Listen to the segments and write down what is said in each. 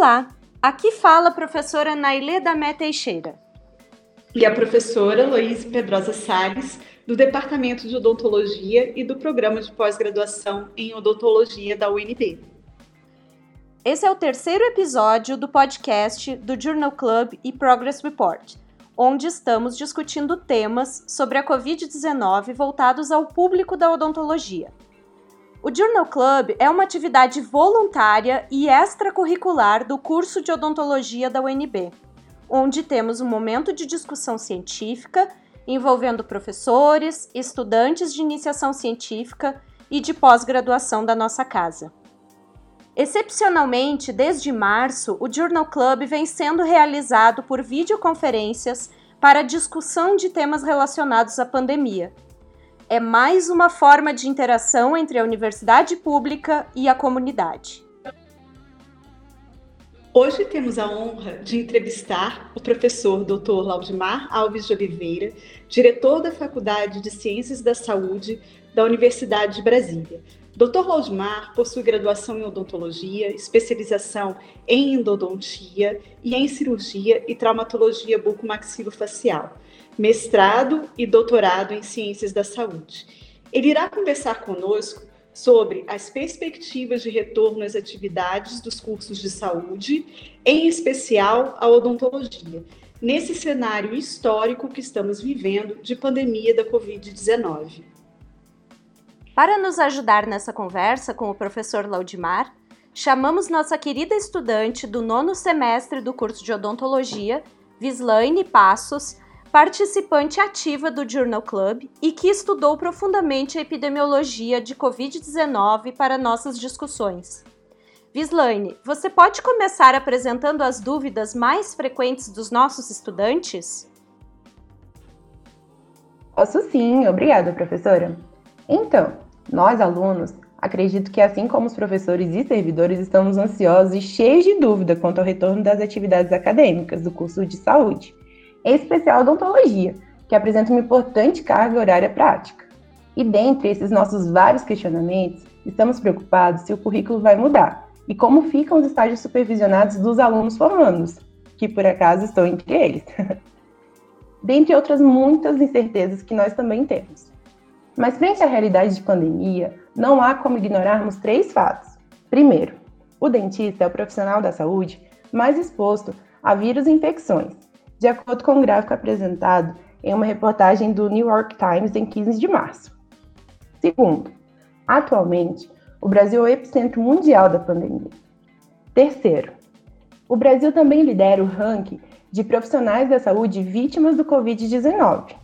Olá, aqui fala a professora Nailê Damé Teixeira. E a professora Luiz Pedrosa Salles, do Departamento de Odontologia e do Programa de Pós-Graduação em Odontologia da UNB. Esse é o terceiro episódio do podcast do Journal Club e Progress Report, onde estamos discutindo temas sobre a Covid-19 voltados ao público da odontologia. O Journal Club é uma atividade voluntária e extracurricular do curso de odontologia da UNB, onde temos um momento de discussão científica envolvendo professores, estudantes de iniciação científica e de pós-graduação da nossa casa. Excepcionalmente, desde março, o Journal Club vem sendo realizado por videoconferências para discussão de temas relacionados à pandemia é mais uma forma de interação entre a universidade pública e a comunidade. Hoje temos a honra de entrevistar o professor Dr. Laudimar Alves de Oliveira, diretor da Faculdade de Ciências da Saúde da Universidade de Brasília. Dr. Laudimar possui graduação em odontologia, especialização em endodontia e em cirurgia e traumatologia bucomaxilofacial mestrado e doutorado em Ciências da Saúde. Ele irá conversar conosco sobre as perspectivas de retorno às atividades dos cursos de saúde, em especial a odontologia, nesse cenário histórico que estamos vivendo de pandemia da Covid-19. Para nos ajudar nessa conversa com o professor Laudimar, chamamos nossa querida estudante do nono semestre do curso de odontologia, Vislaine Passos, participante ativa do Journal Club e que estudou profundamente a epidemiologia de Covid-19 para nossas discussões. Vislaine, você pode começar apresentando as dúvidas mais frequentes dos nossos estudantes? Posso sim, obrigada, professora. Então, nós alunos, acredito que assim como os professores e servidores, estamos ansiosos e cheios de dúvida quanto ao retorno das atividades acadêmicas do curso de saúde especial odontologia, que apresenta uma importante carga horária prática. E dentre esses nossos vários questionamentos, estamos preocupados se o currículo vai mudar e como ficam os estágios supervisionados dos alunos formandos, que por acaso estão entre eles. dentre outras muitas incertezas que nós também temos. Mas frente à realidade de pandemia, não há como ignorarmos três fatos. Primeiro, o dentista é o profissional da saúde mais exposto a vírus e infecções, de acordo com o gráfico apresentado em uma reportagem do New York Times em 15 de março. Segundo, atualmente, o Brasil é o epicentro mundial da pandemia. Terceiro, o Brasil também lidera o ranking de profissionais da saúde vítimas do Covid-19,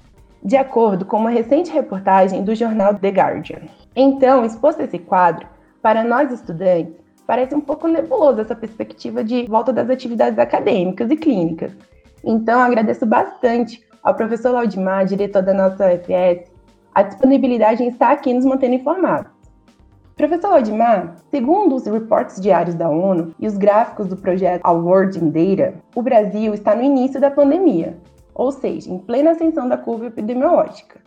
de acordo com uma recente reportagem do jornal The Guardian. Então, exposto esse quadro, para nós estudantes, parece um pouco nebuloso essa perspectiva de volta das atividades acadêmicas e clínicas, então, agradeço bastante ao professor Laudimar, diretor da nossa UFS, a disponibilidade em estar aqui nos mantendo informados. Professor Laudimar, segundo os reportes diários da ONU e os gráficos do projeto Our World in Data, o Brasil está no início da pandemia, ou seja, em plena ascensão da curva epidemiológica.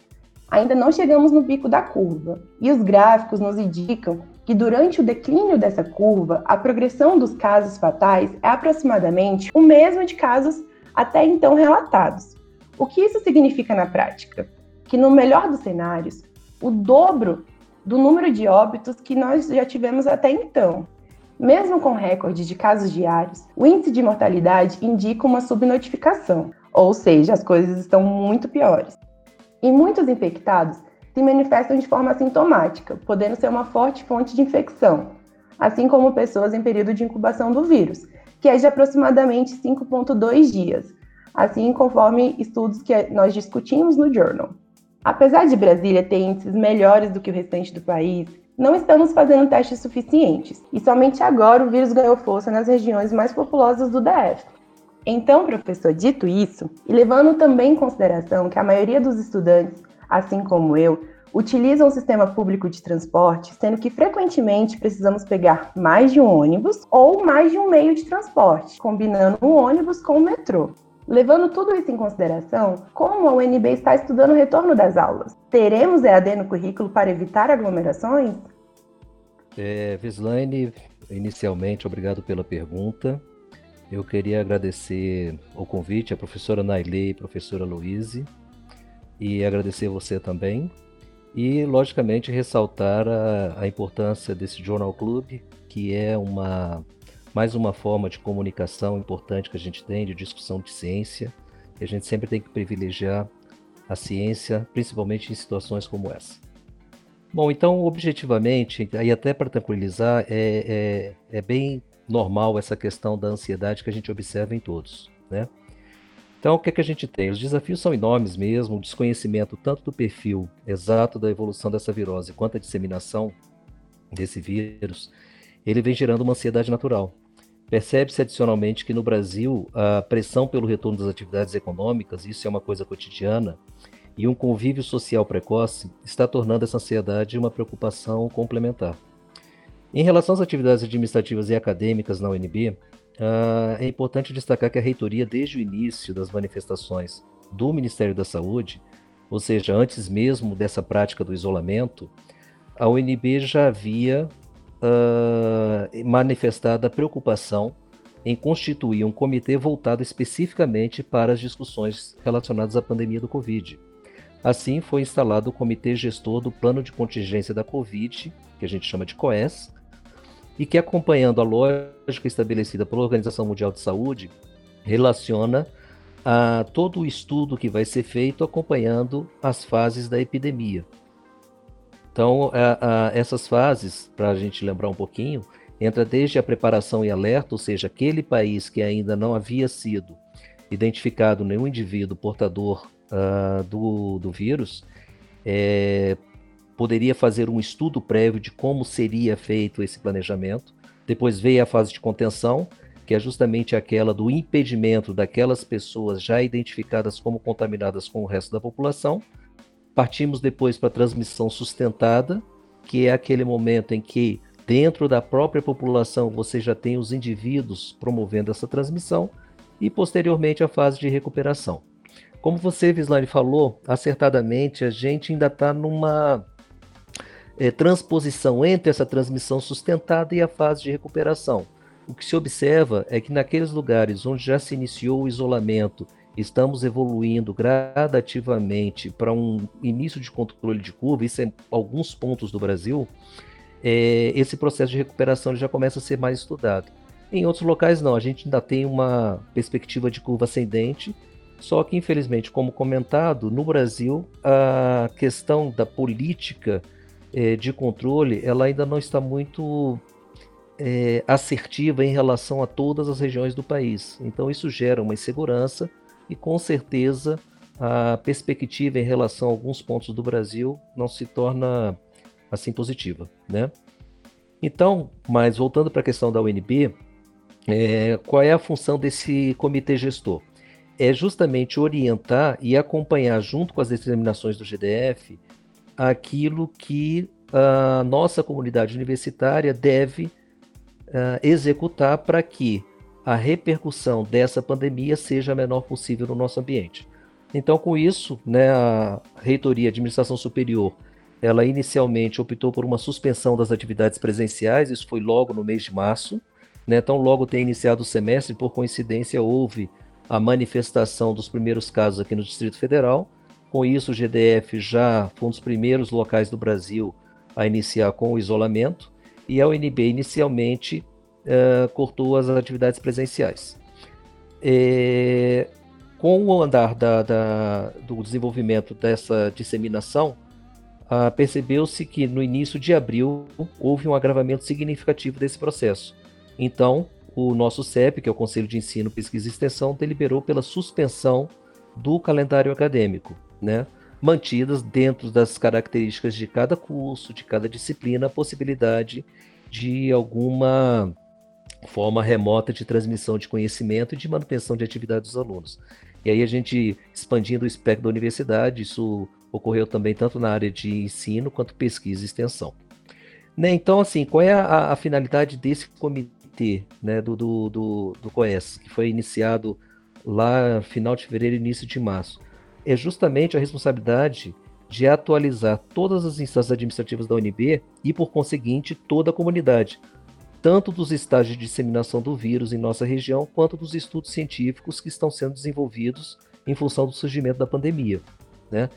Ainda não chegamos no pico da curva, e os gráficos nos indicam que durante o declínio dessa curva, a progressão dos casos fatais é aproximadamente o mesmo de casos até então relatados. O que isso significa na prática? Que no melhor dos cenários, o dobro do número de óbitos que nós já tivemos até então. Mesmo com recorde de casos diários, o índice de mortalidade indica uma subnotificação, ou seja, as coisas estão muito piores. E muitos infectados se manifestam de forma assintomática, podendo ser uma forte fonte de infecção, assim como pessoas em período de incubação do vírus, que é de aproximadamente 5,2 dias, assim conforme estudos que nós discutimos no Journal. Apesar de Brasília ter índices melhores do que o restante do país, não estamos fazendo testes suficientes e somente agora o vírus ganhou força nas regiões mais populosas do DF. Então, professor, dito isso, e levando também em consideração que a maioria dos estudantes, assim como eu, utilizam o sistema público de transporte, sendo que frequentemente precisamos pegar mais de um ônibus ou mais de um meio de transporte, combinando o ônibus com o metrô. Levando tudo isso em consideração, como a UNB está estudando o retorno das aulas? Teremos EAD no currículo para evitar aglomerações? É, Vislaine, inicialmente, obrigado pela pergunta. eu queria agradecer o convite à professora Nailê e professora Luíse e agradecer você também. E, logicamente, ressaltar a, a importância desse Journal Club, que é uma mais uma forma de comunicação importante que a gente tem, de discussão de ciência. E a gente sempre tem que privilegiar a ciência, principalmente em situações como essa. Bom, então, objetivamente, aí até para tranquilizar, é, é, é bem normal essa questão da ansiedade que a gente observa em todos, né? Então, o que, é que a gente tem? Os desafios são enormes mesmo, o desconhecimento tanto do perfil exato da evolução dessa virose quanto a disseminação desse vírus, ele vem gerando uma ansiedade natural. Percebe-se adicionalmente que no Brasil a pressão pelo retorno das atividades econômicas, isso é uma coisa cotidiana, e um convívio social precoce está tornando essa ansiedade uma preocupação complementar. Em relação às atividades administrativas e acadêmicas na UNB, uh, é importante destacar que a reitoria, desde o início das manifestações do Ministério da Saúde, ou seja, antes mesmo dessa prática do isolamento, a UNB já havia uh, manifestado a preocupação em constituir um comitê voltado especificamente para as discussões relacionadas à pandemia do Covid. Assim, foi instalado o Comitê Gestor do Plano de Contingência da Covid, que a gente chama de COES, e que, acompanhando a lógica estabelecida pela Organização Mundial de Saúde, relaciona a todo o estudo que vai ser feito acompanhando as fases da epidemia. Então, a, a, essas fases, para a gente lembrar um pouquinho, entra desde a preparação e alerta, ou seja, aquele país que ainda não havia sido identificado nenhum indivíduo portador uh, do, do vírus, é, poderia fazer um estudo prévio de como seria feito esse planejamento. Depois veio a fase de contenção, que é justamente aquela do impedimento daquelas pessoas já identificadas como contaminadas com o resto da população. Partimos depois para a transmissão sustentada, que é aquele momento em que dentro da própria população você já tem os indivíduos promovendo essa transmissão e posteriormente a fase de recuperação. Como você, Vislane, falou acertadamente, a gente ainda está numa é, transposição entre essa transmissão sustentada e a fase de recuperação. O que se observa é que naqueles lugares onde já se iniciou o isolamento, estamos evoluindo gradativamente para um início de controle de curva, isso é alguns pontos do Brasil, é, esse processo de recuperação já começa a ser mais estudado. Em outros locais não, a gente ainda tem uma perspectiva de curva ascendente, só que infelizmente, como comentado, no Brasil a questão da política é, de controle, ela ainda não está muito é, assertiva em relação a todas as regiões do país. Então isso gera uma insegurança e com certeza a perspectiva em relação a alguns pontos do Brasil não se torna assim positiva, né? Então, mas voltando para a questão da UNB, é, qual é a função desse comitê gestor? É justamente orientar e acompanhar junto com as determinações do GDF aquilo que a nossa comunidade universitária deve uh, executar para que a repercussão dessa pandemia seja a menor possível no nosso ambiente. Então, com isso, né, a Reitoria de Administração Superior, ela inicialmente optou por uma suspensão das atividades presenciais, isso foi logo no mês de março, né, então logo tem iniciado o semestre, por coincidência houve a manifestação dos primeiros casos aqui no Distrito Federal, com isso, o GDF já foi um dos primeiros locais do Brasil a iniciar com o isolamento, e a UNB inicialmente uh, cortou as atividades presenciais. É, com o andar da, da, do desenvolvimento dessa disseminação, uh, percebeu-se que no início de abril houve um agravamento significativo desse processo. Então, o nosso CEP, que é o Conselho de Ensino, Pesquisa e Extensão, deliberou pela suspensão do calendário acadêmico né, mantidas dentro das características de cada curso, de cada disciplina, a possibilidade de alguma forma remota de transmissão de conhecimento e de manutenção de atividade dos alunos. E aí a gente expandindo o espectro da universidade, isso ocorreu também tanto na área de ensino quanto pesquisa e extensão. Né, então, assim, qual é a, a finalidade desse comitê né, do, do, do, do COES, que foi iniciado lá final de fevereiro início de março? É justamente a responsabilidade de atualizar todas as instâncias administrativas da UNB e, por conseguinte, toda a comunidade. tanto dos estágios de disseminação do vírus em nossa região, quanto dos estudos científicos que estão sendo desenvolvidos em função do surgimento da pandemia. Né?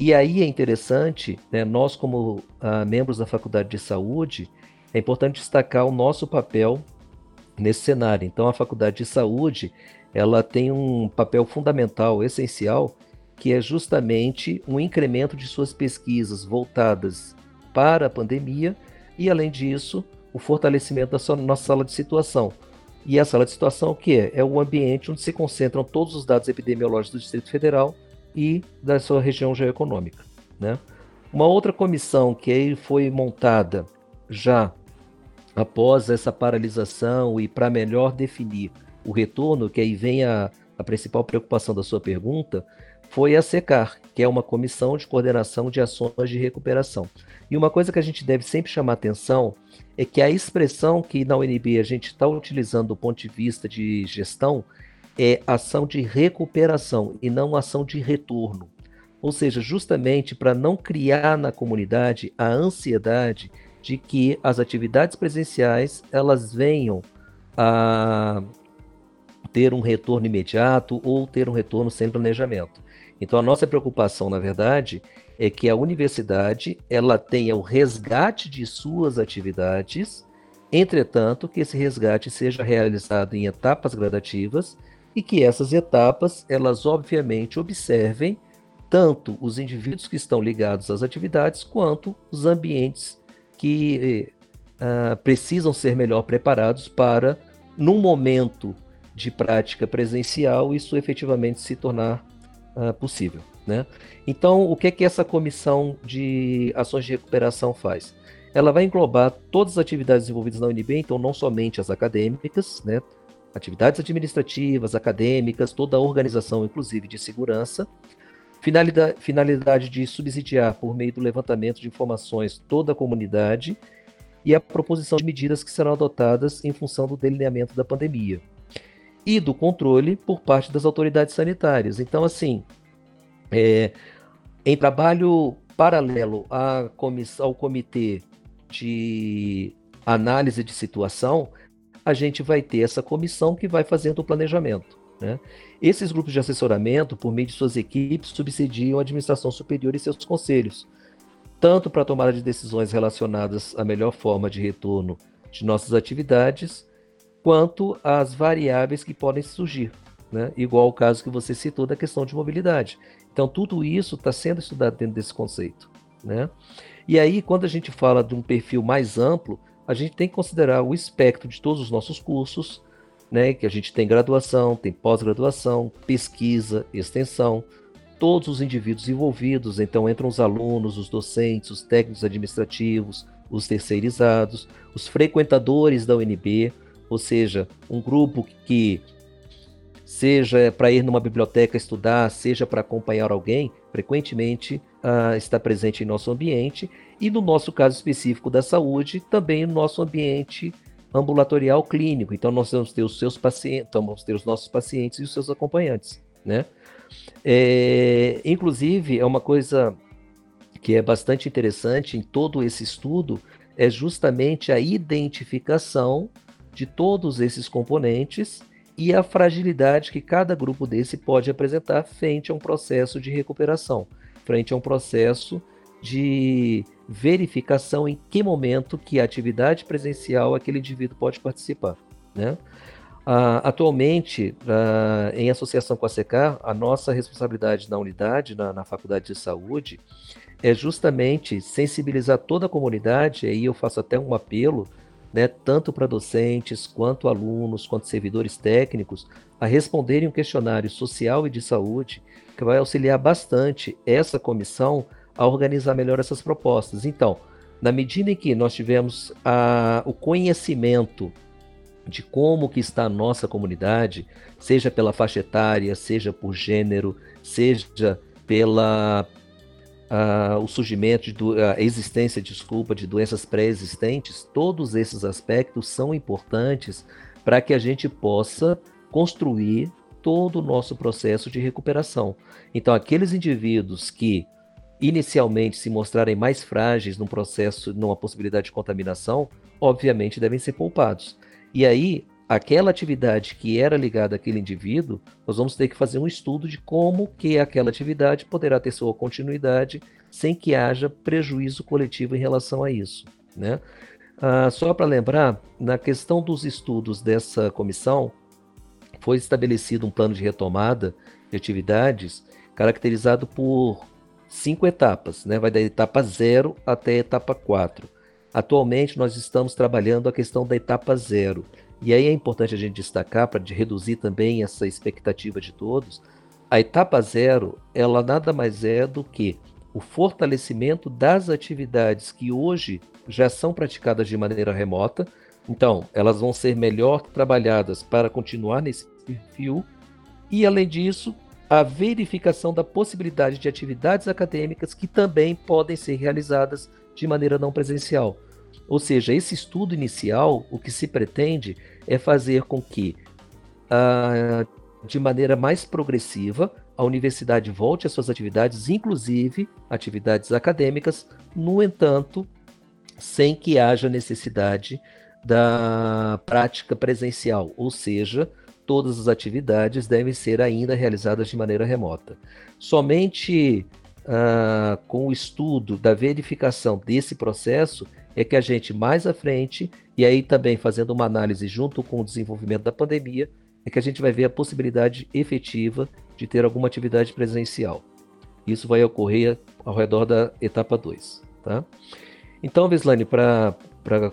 E aí é interessante, né, nós como ah, membros da Faculdade de Saúde, é importante destacar o nosso papel nesse cenário. Então, a Faculdade de Saúde, ela tem um papel fundamental, essencial, que é justamente um incremento de suas pesquisas voltadas para a pandemia e, além disso, o fortalecimento da nossa sala de situação. E a sala de situação o que é? É o ambiente onde se concentram todos os dados epidemiológicos do Distrito Federal e da sua região geoeconômica. Né? Uma outra comissão que aí foi montada já após essa paralisação e para melhor definir o retorno, que aí vem a, a principal preocupação da sua pergunta, foi a SECAR, que é uma comissão de coordenação de ações de recuperação. E uma coisa que a gente deve sempre chamar atenção é que a expressão que na UNB a gente está utilizando do ponto de vista de gestão é ação de recuperação e não ação de retorno. Ou seja, justamente para não criar na comunidade a ansiedade de que as atividades presenciais elas venham a ter um retorno imediato ou ter um retorno sem planejamento. Então a nossa preocupação, na verdade, é que a universidade ela tenha o resgate de suas atividades, entretanto que esse resgate seja realizado em etapas gradativas e que essas etapas elas obviamente observem tanto os indivíduos que estão ligados às atividades quanto os ambientes que uh, precisam ser melhor preparados para, num momento de prática presencial, isso efetivamente se tornar uh, possível. Né? Então, o que é que essa comissão de ações de recuperação faz? Ela vai englobar todas as atividades envolvidas na UNB, então não somente as acadêmicas, né? atividades administrativas, acadêmicas, toda a organização, inclusive de segurança, finalidade, finalidade de subsidiar, por meio do levantamento de informações, toda a comunidade e a proposição de medidas que serão adotadas em função do delineamento da pandemia e do controle por parte das autoridades sanitárias. Então, assim, é, em trabalho paralelo à comissão, ao comitê de análise de situação, a gente vai ter essa comissão que vai fazendo o planejamento. Né? Esses grupos de assessoramento, por meio de suas equipes, subsidiam a administração superior e seus conselhos, tanto para a tomada de decisões relacionadas à melhor forma de retorno de nossas atividades, quanto às variáveis que podem surgir, né? igual o caso que você citou da questão de mobilidade. Então, tudo isso está sendo estudado dentro desse conceito. Né? E aí, quando a gente fala de um perfil mais amplo, a gente tem que considerar o espectro de todos os nossos cursos, né? que a gente tem graduação, tem pós-graduação, pesquisa, extensão, todos os indivíduos envolvidos, então entram os alunos, os docentes, os técnicos administrativos, os terceirizados, os frequentadores da UNB, ou seja, um grupo que seja para ir numa biblioteca estudar, seja para acompanhar alguém, frequentemente uh, está presente em nosso ambiente e no nosso caso específico da saúde, também no nosso ambiente ambulatorial clínico. Então nós vamos ter os seus pacientes, então vamos ter os nossos pacientes e os seus acompanhantes, né? É, inclusive é uma coisa que é bastante interessante em todo esse estudo é justamente a identificação de todos esses componentes e a fragilidade que cada grupo desse pode apresentar frente a um processo de recuperação, frente a um processo de verificação em que momento que a atividade presencial aquele indivíduo pode participar. Né? Uh, atualmente, uh, em associação com a SECAR, a nossa responsabilidade na unidade, na, na, Faculdade de Saúde, é justamente sensibilizar toda a comunidade, e aí eu faço até um apelo né, tanto para docentes, quanto alunos, quanto servidores técnicos, a responderem um questionário social e de saúde que vai auxiliar bastante essa comissão a organizar melhor essas propostas. Então, na medida em que nós tivemos a, o conhecimento de como que está a nossa comunidade, seja pela faixa etária, seja por gênero, seja pela uh, o surgimento, de, a existência, desculpa, de doenças pré-existentes, todos esses aspectos são importantes para que a gente possa construir todo o nosso processo de recuperação. Então, aqueles indivíduos que inicialmente se mostrarem mais frágeis num processo, numa possibilidade de contaminação, obviamente, devem ser poupados. E aí, aquela atividade que era ligada àquele indivíduo, nós vamos ter que fazer um estudo de como que aquela atividade poderá ter sua continuidade sem que haja prejuízo coletivo em relação a isso. Né? Ah, só para lembrar, na questão dos estudos dessa comissão, foi estabelecido um plano de retomada de atividades caracterizado por cinco etapas, né? vai da etapa 0 até a etapa 4. Atualmente, nós estamos trabalhando a questão da etapa 0. E aí é importante a gente destacar, para reduzir também essa expectativa de todos, a etapa 0, ela nada mais é do que o fortalecimento das atividades que hoje já são praticadas de maneira remota. Então, elas vão ser melhor trabalhadas para continuar nesse perfil. E, além disso, a verificação da possibilidade de atividades acadêmicas que também podem ser realizadas de maneira não presencial. Ou seja, esse estudo inicial, o que se pretende é fazer com que, ah, de maneira mais progressiva, a universidade volte às suas atividades, inclusive atividades acadêmicas, no entanto, sem que haja necessidade da prática presencial, ou seja, todas as atividades devem ser ainda realizadas de maneira remota. Somente uh, com o estudo da verificação desse processo é que a gente mais à frente, e aí também fazendo uma análise junto com o desenvolvimento da pandemia, é que a gente vai ver a possibilidade efetiva de ter alguma atividade presencial. Isso vai ocorrer ao redor da etapa 2. Tá? Então, Veslane, para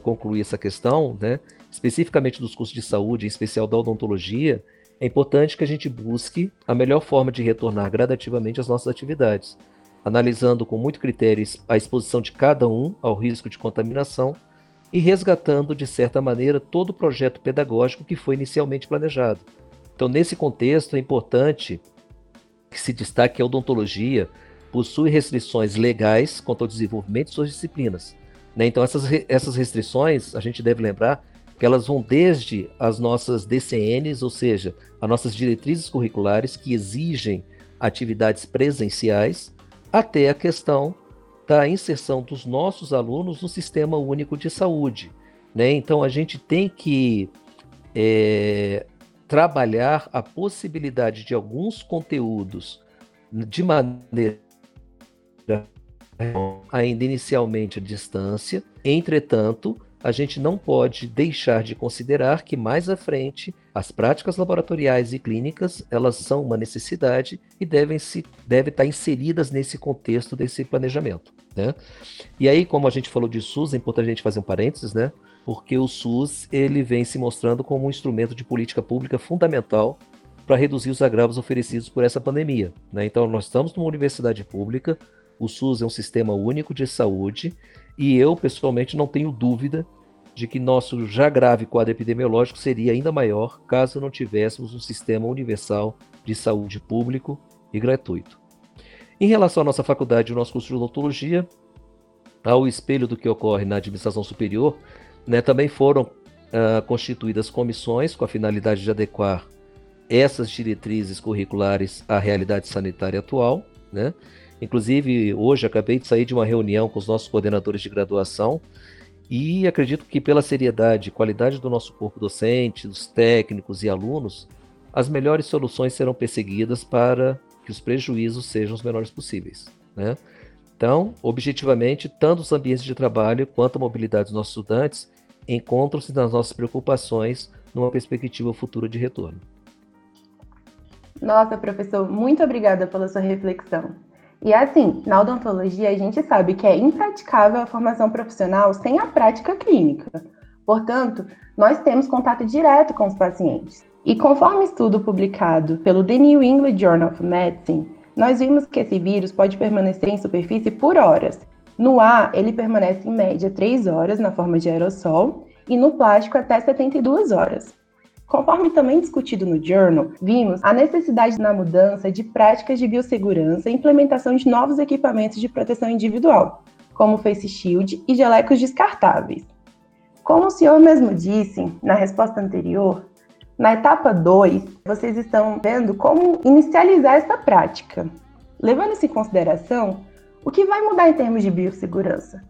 concluir essa questão, né, especificamente dos cursos de saúde, em especial da odontologia, é importante que a gente busque a melhor forma de retornar gradativamente às nossas atividades, analisando com muito critério a exposição de cada um ao risco de contaminação e resgatando, de certa maneira, todo o projeto pedagógico que foi inicialmente planejado. Então, nesse contexto, é importante que se destaque que a odontologia possui restrições legais quanto ao desenvolvimento de suas disciplinas. Né? Então, essas, essas restrições, a gente deve lembrar que elas vão desde as nossas DCNs, ou seja, as nossas diretrizes curriculares que exigem atividades presenciais, até a questão da inserção dos nossos alunos no Sistema Único de Saúde. Né? Então, a gente tem que é, trabalhar a possibilidade de alguns conteúdos de maneira ainda inicialmente à distância, entretanto, a gente não pode deixar de considerar que mais à frente as práticas laboratoriais e clínicas elas são uma necessidade e devem se devem estar inseridas nesse contexto desse planejamento, né? E aí, como a gente falou de SUS, é importante a gente fazer um parênteses, né? Porque o SUS ele vem se mostrando como um instrumento de política pública fundamental para reduzir os agravos oferecidos por essa pandemia, né? Então, nós estamos numa universidade pública, o SUS é um sistema único de saúde e eu, pessoalmente, não tenho dúvida de que nosso já grave quadro epidemiológico seria ainda maior caso não tivéssemos um sistema universal de saúde público e gratuito. Em relação à nossa faculdade e o nosso curso de odontologia, ao espelho do que ocorre na administração superior, né, também foram uh, constituídas comissões com a finalidade de adequar essas diretrizes curriculares à realidade sanitária atual. Né? Inclusive, hoje acabei de sair de uma reunião com os nossos coordenadores de graduação e acredito que pela seriedade e qualidade do nosso corpo docente, dos técnicos e alunos, as melhores soluções serão perseguidas para que os prejuízos sejam os menores possíveis. Né? Então, objetivamente, tanto os ambientes de trabalho quanto a mobilidade dos nossos estudantes encontram-se nas nossas preocupações numa perspectiva futura de retorno. Nossa, professor, muito obrigada pela sua reflexão. E assim, na odontologia a gente sabe que é impraticável a formação profissional sem a prática clínica. Portanto, nós temos contato direto com os pacientes. E conforme estudo publicado pelo The New England Journal of Medicine, nós vimos que esse vírus pode permanecer em superfície por horas. No ar, ele permanece em média 3 horas na forma de aerossol e no plástico até 72 horas. Conforme também discutido no Journal, vimos a necessidade na mudança de práticas de biossegurança e implementação de novos equipamentos de proteção individual, como face shield e gelecos descartáveis. Como o senhor mesmo disse na resposta anterior, na etapa 2, vocês estão vendo como inicializar essa prática. Levando isso em consideração, o que vai mudar em termos de biossegurança?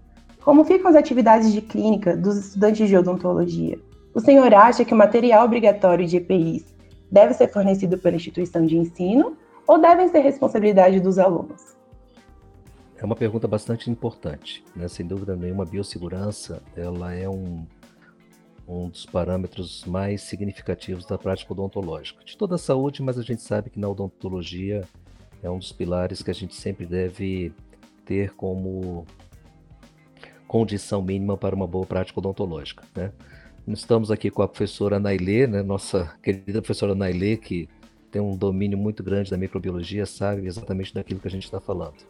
como ficam as atividades de clínica dos estudantes de odontologia? O senhor acha que o material obrigatório de EPIs deve ser fornecido pela instituição de ensino ou devem ser responsabilidade dos alunos? É uma pergunta bastante importante, né? Sem dúvida nenhuma, a biossegurança ela é um, um dos parâmetros mais significativos da prática odontológica. De toda a saúde, mas a gente sabe que na odontologia é um dos pilares que a gente sempre deve ter como condição mínima para uma boa prática odontológica, né? Estamos aqui com a professora Nailê, né, nossa querida professora Nailê, que tem um domínio muito grande da microbiologia, sabe exatamente daquilo que a gente está falando.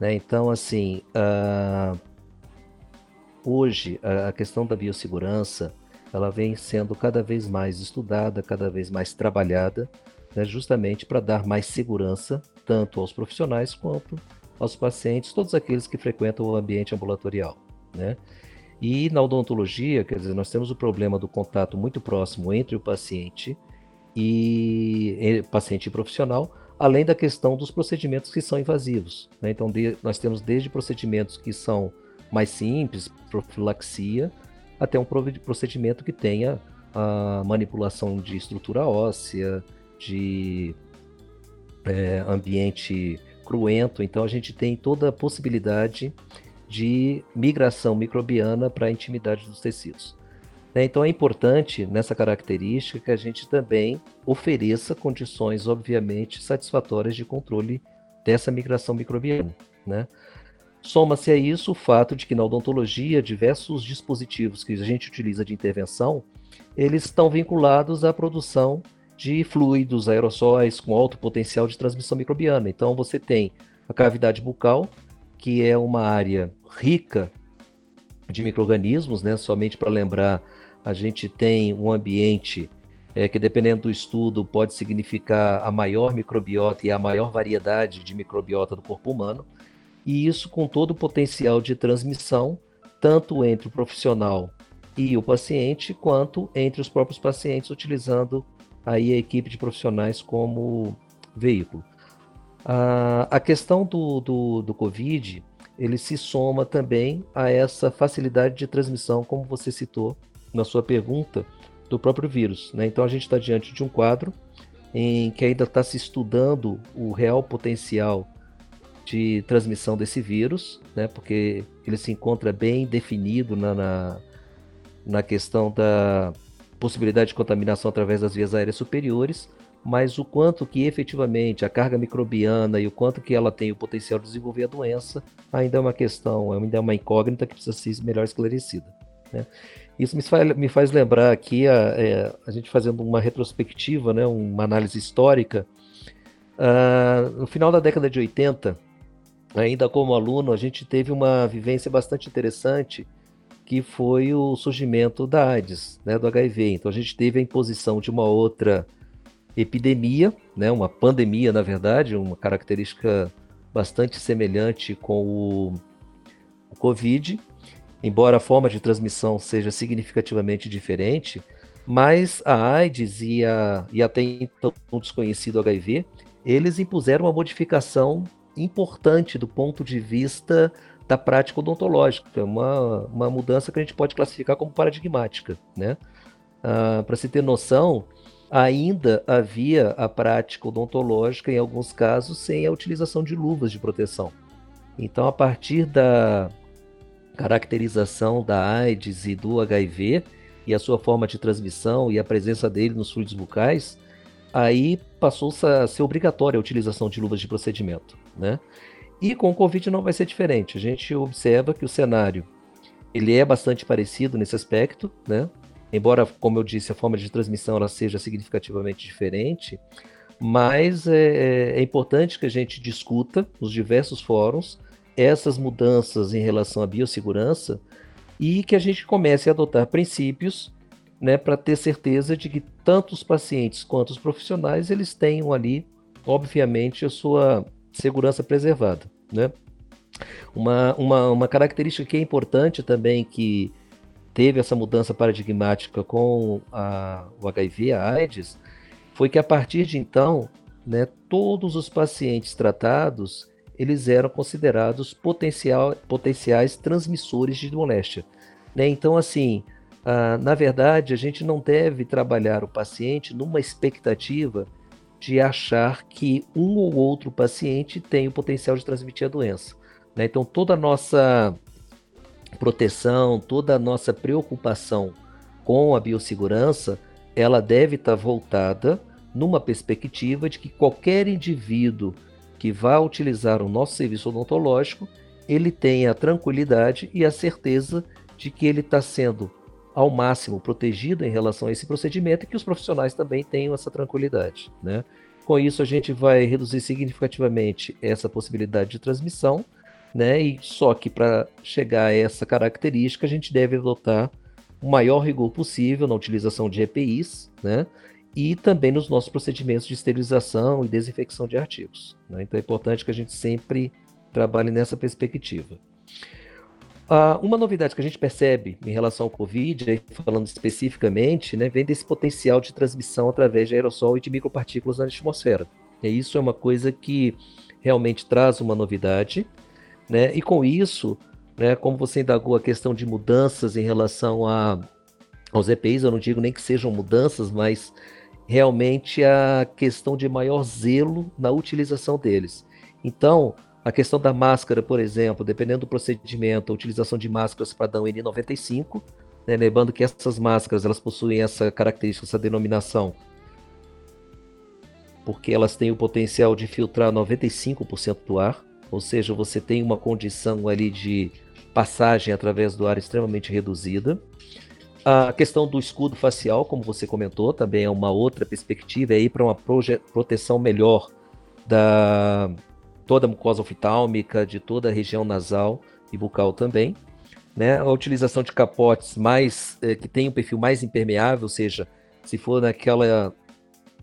Né? Então, assim, uh, hoje a questão da biossegurança ela vem sendo cada vez mais estudada, cada vez mais trabalhada, né, justamente para dar mais segurança tanto aos profissionais quanto aos pacientes, todos aqueles que frequentam o ambiente ambulatorial. Né? E na odontologia, quer dizer, nós temos o problema do contato muito próximo entre o paciente e paciente e profissional, além da questão dos procedimentos que são invasivos. Né? Então, de, nós temos desde procedimentos que são mais simples, profilaxia, até um procedimento que tenha a manipulação de estrutura óssea, de é, ambiente cruento. Então, a gente tem toda a possibilidade de migração microbiana para a intimidade dos tecidos. Né? Então é importante nessa característica que a gente também ofereça condições, obviamente, satisfatórias de controle dessa migração microbiana. Né? Soma-se a isso o fato de que na odontologia diversos dispositivos que a gente utiliza de intervenção, eles estão vinculados à produção de fluidos, aerossóis com alto potencial de transmissão microbiana. Então você tem a cavidade bucal, que é uma área rica de micro-organismos, né? Somente para lembrar, a gente tem um ambiente é, que, dependendo do estudo, pode significar a maior microbiota e a maior variedade de microbiota do corpo humano, e isso com todo o potencial de transmissão, tanto entre o profissional e o paciente, quanto entre os próprios pacientes, utilizando aí a equipe de profissionais como veículo. A, a questão do, do, do Covid, ele se soma também a essa facilidade de transmissão, como você citou na sua pergunta, do próprio vírus. Né? Então a gente está diante de um quadro em que ainda está se estudando o real potencial de transmissão desse vírus, né? porque ele se encontra bem definido na, na, na questão da possibilidade de contaminação através das vias aéreas superiores, mas o quanto que efetivamente a carga microbiana e o quanto que ela tem o potencial de desenvolver a doença ainda é uma questão, ainda é uma incógnita que precisa ser melhor esclarecida. Né? Isso me faz, me faz lembrar aqui a, é, a gente fazendo uma retrospectiva, né, uma análise histórica. Uh, no final da década de 80, ainda como aluno, a gente teve uma vivência bastante interessante que foi o surgimento da AIDS, né, do HIV. Então a gente teve a imposição de uma outra epidemia, né, uma pandemia, na verdade, uma característica bastante semelhante com o, o Covid, embora a forma de transmissão seja significativamente diferente, mas a AIDS e, a, e até então desconhecido HIV, eles impuseram uma modificação importante do ponto de vista da prática odontológica, uma, uma mudança que a gente pode classificar como paradigmática. Né? Ah, Para se ter noção, ainda havia a prática odontológica, em alguns casos, sem a utilização de luvas de proteção. Então, a partir da caracterização da AIDS e do HIV e a sua forma de transmissão e a presença dele nos fluidos bucais, aí passou a ser obrigatória a utilização de luvas de procedimento, né? E com o Covid não vai ser diferente. A gente observa que o cenário ele é bastante parecido nesse aspecto, né? Embora, como eu disse, a forma de transmissão ela seja significativamente diferente, mas é, é, é importante que a gente discuta nos diversos fóruns essas mudanças em relação à biossegurança e que a gente comece a adotar princípios né, para ter certeza de que tanto os pacientes quanto os profissionais eles tenham ali, obviamente, a sua segurança preservada. Né? Uma, uma, uma característica que é importante também que teve essa mudança paradigmática com a, o HIV, a AIDS, foi que a partir de então, né, todos os pacientes tratados, eles eram considerados potencial, potenciais transmissores de moléstia. Né? Então, assim, na verdade, a gente não deve trabalhar o paciente numa expectativa de achar que um ou outro paciente tem o potencial de transmitir a doença. Né? Então, toda a nossa proteção, toda a nossa preocupação com a biossegurança, ela deve estar voltada numa perspectiva de que qualquer indivíduo que vá utilizar o nosso serviço odontológico, ele tenha a tranquilidade e a certeza de que ele está sendo ao máximo protegido em relação a esse procedimento e que os profissionais também tenham essa tranquilidade. Né? Com isso, a gente vai reduzir significativamente essa possibilidade de transmissão, né? e só que para chegar a essa característica, a gente deve adotar o maior rigor possível na utilização de EPIs, né? e também nos nossos procedimentos de esterilização e desinfecção de artigos. Né? Então é importante que a gente sempre trabalhe nessa perspectiva. Uh, uma novidade que a gente percebe em relação ao Covid, falando especificamente, né, vem desse potencial de transmissão através de aerossol e de micropartículas na atmosfera. E isso é uma coisa que realmente traz uma novidade, né? E com isso, né, como você indagou a questão de mudanças em relação a, aos EPIs, eu não digo nem que sejam mudanças, mas realmente a questão de maior zelo na utilização deles. Então, a questão da máscara, por exemplo, dependendo do procedimento, a utilização de máscaras padrão N95, né, lembrando que essas máscaras elas possuem essa característica, essa denominação, porque elas têm o potencial de filtrar 95% do ar, ou seja, você tem uma condição ali de passagem através do ar extremamente reduzida. A questão do escudo facial, como você comentou, também é uma outra perspectiva, é para uma proteção melhor da, toda a mucosa oftálmica, de toda a região nasal e bucal também. Né? A utilização de capotes mais eh, que tem um perfil mais impermeável, ou seja, se for naquela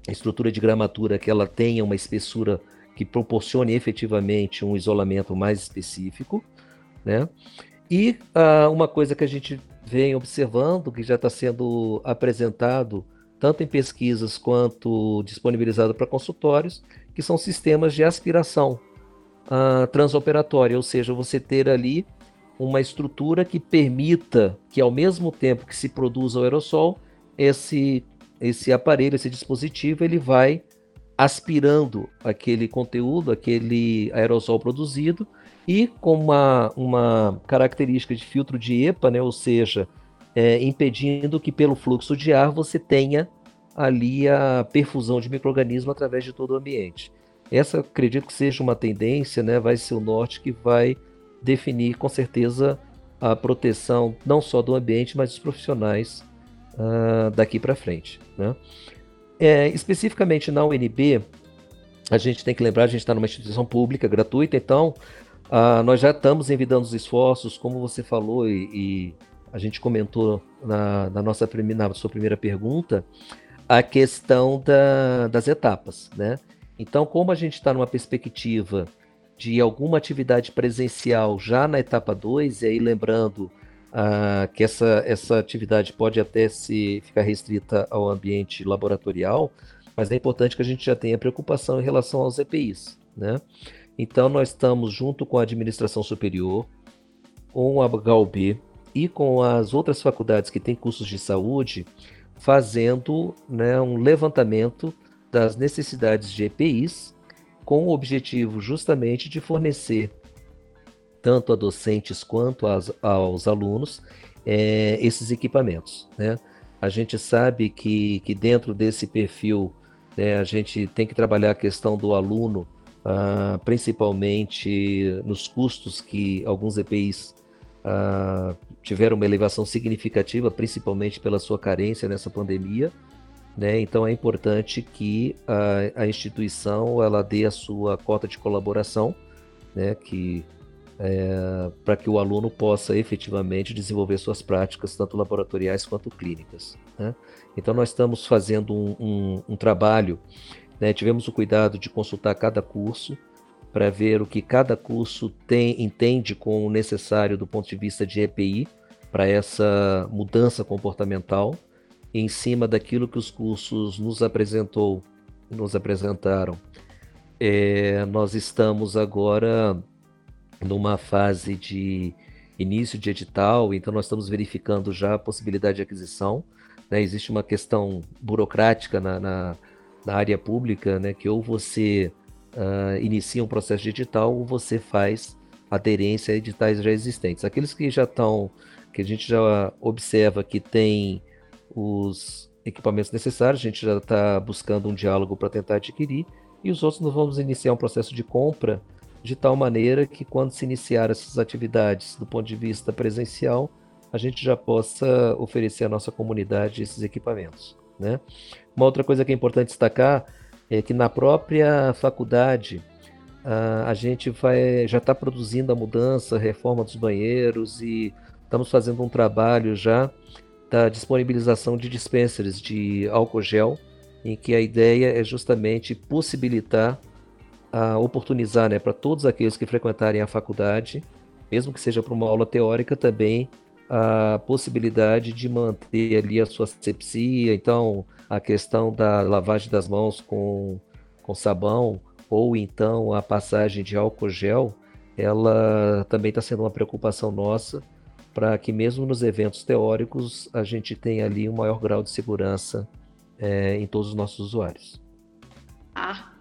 estrutura de gramatura que ela tenha uma espessura que proporcione efetivamente um isolamento mais específico, né? E uh, uma coisa que a gente vem observando, que já está sendo apresentado tanto em pesquisas quanto disponibilizado para consultórios, que são sistemas de aspiração, uh, transoperatória, ou seja, você ter ali uma estrutura que permita que, ao mesmo tempo que se produza o aerossol, esse, esse aparelho, esse dispositivo, ele vai aspirando aquele conteúdo, aquele aerossol produzido, e com uma, uma característica de filtro de EPA, né, ou seja, é, impedindo que pelo fluxo de ar você tenha ali a perfusão de microorganismo através de todo o ambiente. Essa acredito que seja uma tendência, né? Vai ser o norte que vai definir com certeza a proteção não só do ambiente, mas dos profissionais uh, daqui para frente. Né? É, especificamente na UNB, a gente tem que lembrar, a gente está numa instituição pública gratuita, então uh, nós já estamos envidando os esforços, como você falou e, e a gente comentou na, na nossa na sua primeira pergunta, a questão da, das etapas, né? Então, como a gente está numa perspectiva de alguma atividade presencial já na etapa 2, e aí lembrando uh, que essa, essa atividade pode até se ficar restrita ao ambiente laboratorial, mas é importante que a gente já tenha preocupação em relação aos EPIs. Né? Então, nós estamos junto com a administração superior, com a HUB e com as outras faculdades que têm cursos de saúde, fazendo né, um levantamento das necessidades de EPIs, com o objetivo justamente de fornecer tanto a docentes quanto as, aos alunos é, esses equipamentos. Né? A gente sabe que, que dentro desse perfil né, a gente tem que trabalhar a questão do aluno, ah, principalmente nos custos que alguns EPIs ah, tiveram uma elevação significativa, principalmente pela sua carência nessa pandemia. Né? Então é importante que a, a, instituição ela dê a sua cota de colaboração, né? que é, para que o aluno possa efetivamente desenvolver suas práticas, tanto laboratoriais quanto clínicas. Né? Então nós estamos fazendo um, um, um trabalho, né? tivemos o cuidado de consultar cada curso para ver o que cada curso tem, entende como necessário do ponto de vista de EPI para essa mudança comportamental em cima daquilo que os cursos nos apresentou, nos apresentaram. é, nós estamos agora numa fase de início de edital, então nós estamos verificando já a possibilidade de aquisição. Né? Existe uma questão burocrática na, na, na área pública, né? que ou você uh, inicia um processo de edital ou você faz aderência a editais já existentes. Aqueles que já estão, que a gente já observa que tem os equipamentos necessários, a gente já está buscando um diálogo para tentar adquirir, e os outros nós vamos iniciar um processo de compra de tal maneira que quando se iniciar essas atividades do ponto de vista presencial, a gente já possa oferecer à nossa comunidade esses equipamentos. Né? Uma outra coisa que é importante destacar é que na própria faculdade a gente vai, já está produzindo a mudança, a reforma dos banheiros e estamos fazendo um trabalho já da disponibilização de dispensers de álcool gel, em que a ideia é justamente possibilitar a oportunizar né, para todos aqueles que frequentarem a faculdade, mesmo que seja para uma aula teórica, também a possibilidade de manter ali a sua sepsia, então a questão da lavagem das mãos com, com sabão, ou então a passagem de álcool gel, ela também está sendo uma preocupação nossa para que mesmo nos eventos teóricos a gente tenha ali um maior grau de segurança é, em todos os nossos usuários.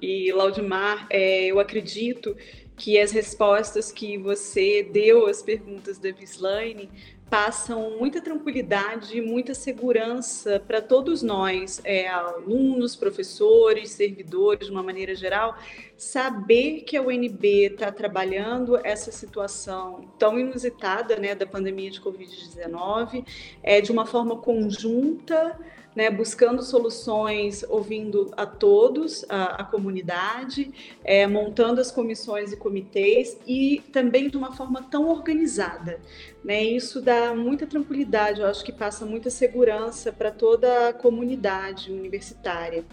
E Laudimar, é, eu acredito que as respostas que você deu às perguntas da Vislaine passam muita tranquilidade e muita segurança para todos nós, é, alunos, professores, servidores, de uma maneira geral, saber que a UNB está trabalhando essa situação tão inusitada né, da pandemia de Covid-19 é, de uma forma conjunta né, buscando soluções, ouvindo a todos, a, a comunidade, é, montando as comissões e comitês e também de uma forma tão organizada. Né? Isso dá muita tranquilidade, eu acho que passa muita segurança para toda a comunidade universitária.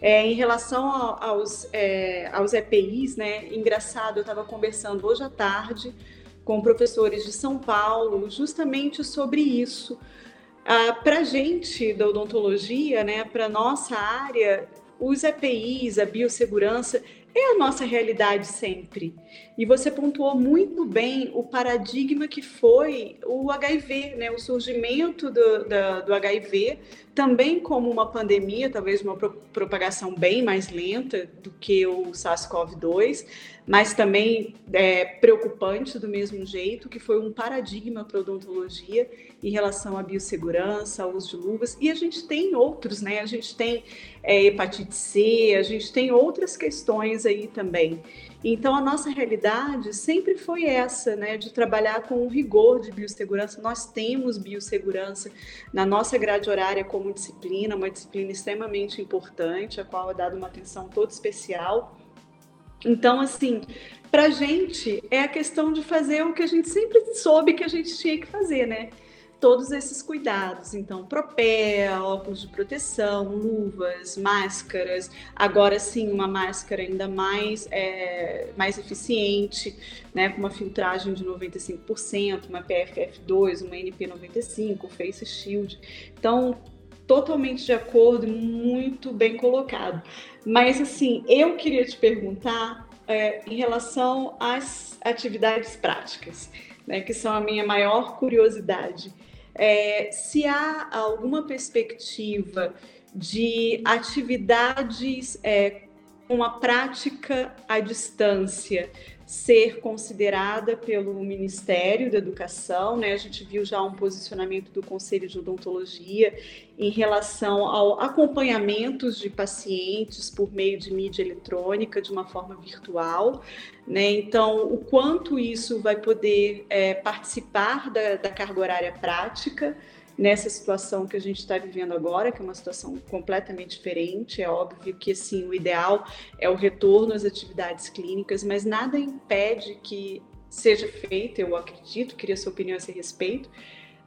É, em relação aos, é, aos EPIs, né, engraçado, eu estava conversando hoje à tarde com professores de São Paulo justamente sobre isso, ah, para a gente da odontologia, né, para nossa área, os EPIs, a biossegurança, é a nossa realidade sempre. E você pontuou muito bem o paradigma que foi o HIV, né? o surgimento do, do, do HIV, também como uma pandemia, talvez uma pro, propagação bem mais lenta do que o SARS-CoV-2, mas também é, preocupante do mesmo jeito, que foi um paradigma para odontologia em relação à biossegurança, ao uso de luvas, e a gente tem outros, né? A gente tem é, hepatite C, a gente tem outras questões aí também. Então, a nossa realidade sempre foi essa, né, de trabalhar com o rigor de biossegurança. Nós temos biossegurança na nossa grade horária como disciplina, uma disciplina extremamente importante, a qual é dada uma atenção toda especial. Então, assim, para a gente é a questão de fazer o que a gente sempre soube que a gente tinha que fazer, né? Todos esses cuidados. Então, propé, óculos de proteção, luvas, máscaras. Agora sim, uma máscara ainda mais, é, mais eficiente, né, com uma filtragem de 95%, uma PFF2, uma NP95, Face Shield. Então, totalmente de acordo, muito bem colocado. Mas, assim, eu queria te perguntar é, em relação às atividades práticas. Né, que são a minha maior curiosidade. É, se há alguma perspectiva de atividades é, com a prática à distância ser considerada pelo Ministério da Educação, né? A gente viu já um posicionamento do Conselho de Odontologia em relação ao acompanhamento de pacientes por meio de mídia eletrônica de uma forma virtual, né? Então, o quanto isso vai poder é, participar da, da carga horária prática nessa situação que a gente está vivendo agora, que é uma situação completamente diferente. É óbvio que assim o ideal é o retorno às atividades clínicas, mas nada impede que seja feita, eu acredito, queria sua opinião a esse respeito,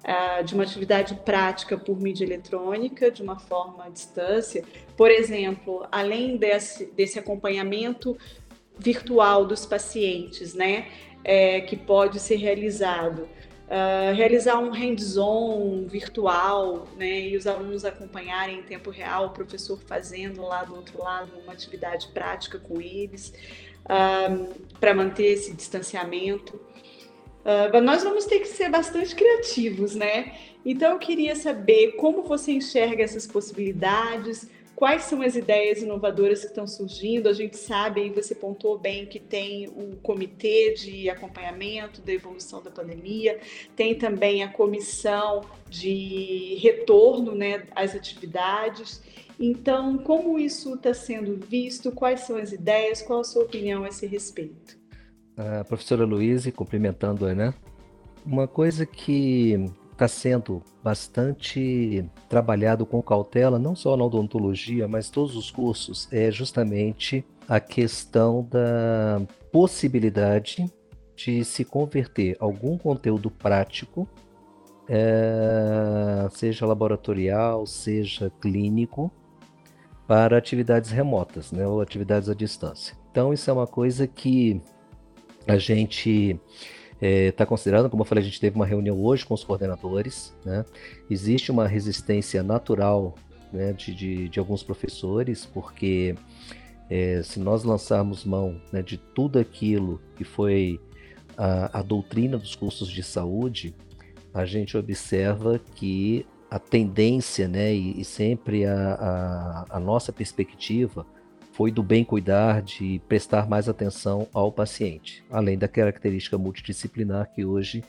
uh, de uma atividade prática por mídia eletrônica, de uma forma à distância. Por exemplo, além desse, desse acompanhamento virtual dos pacientes, né, é, que pode ser realizado Uh, realizar um hands-on virtual, né, e os alunos acompanharem em tempo real, o professor fazendo lá do outro lado uma atividade prática com eles, uh, para manter esse distanciamento. Uh, nós vamos ter que ser bastante criativos, né? Então eu queria saber como você enxerga essas possibilidades, Quais são as ideias inovadoras que estão surgindo? A gente sabe, e você pontuou bem, que tem o comitê de acompanhamento da evolução da pandemia, tem também a comissão de retorno né, às atividades. Então, como isso está sendo visto? Quais são as ideias? Qual a sua opinião a esse respeito? A professora Luísa, cumprimentando-a, né? Uma coisa que está sendo bastante trabalhado com cautela, não só na odontologia, mas todos os cursos, é justamente a questão da possibilidade de se converter algum conteúdo prático, é, seja laboratorial, seja clínico, para atividades remotas, né, ou atividades à distância. Então, isso é uma coisa que a gente está é, tá considerando, como eu falei, a gente teve uma reunião hoje com os coordenadores, né? Existe uma resistência natural né, de, de, de alguns professores, porque é, se nós lançarmos mão né, de tudo aquilo que foi a, a, doutrina dos cursos de saúde, a gente observa que a tendência né, e, e sempre a, a, a nossa perspectiva foi do bem cuidar, de prestar mais atenção ao paciente, além da característica multidisciplinar que hoje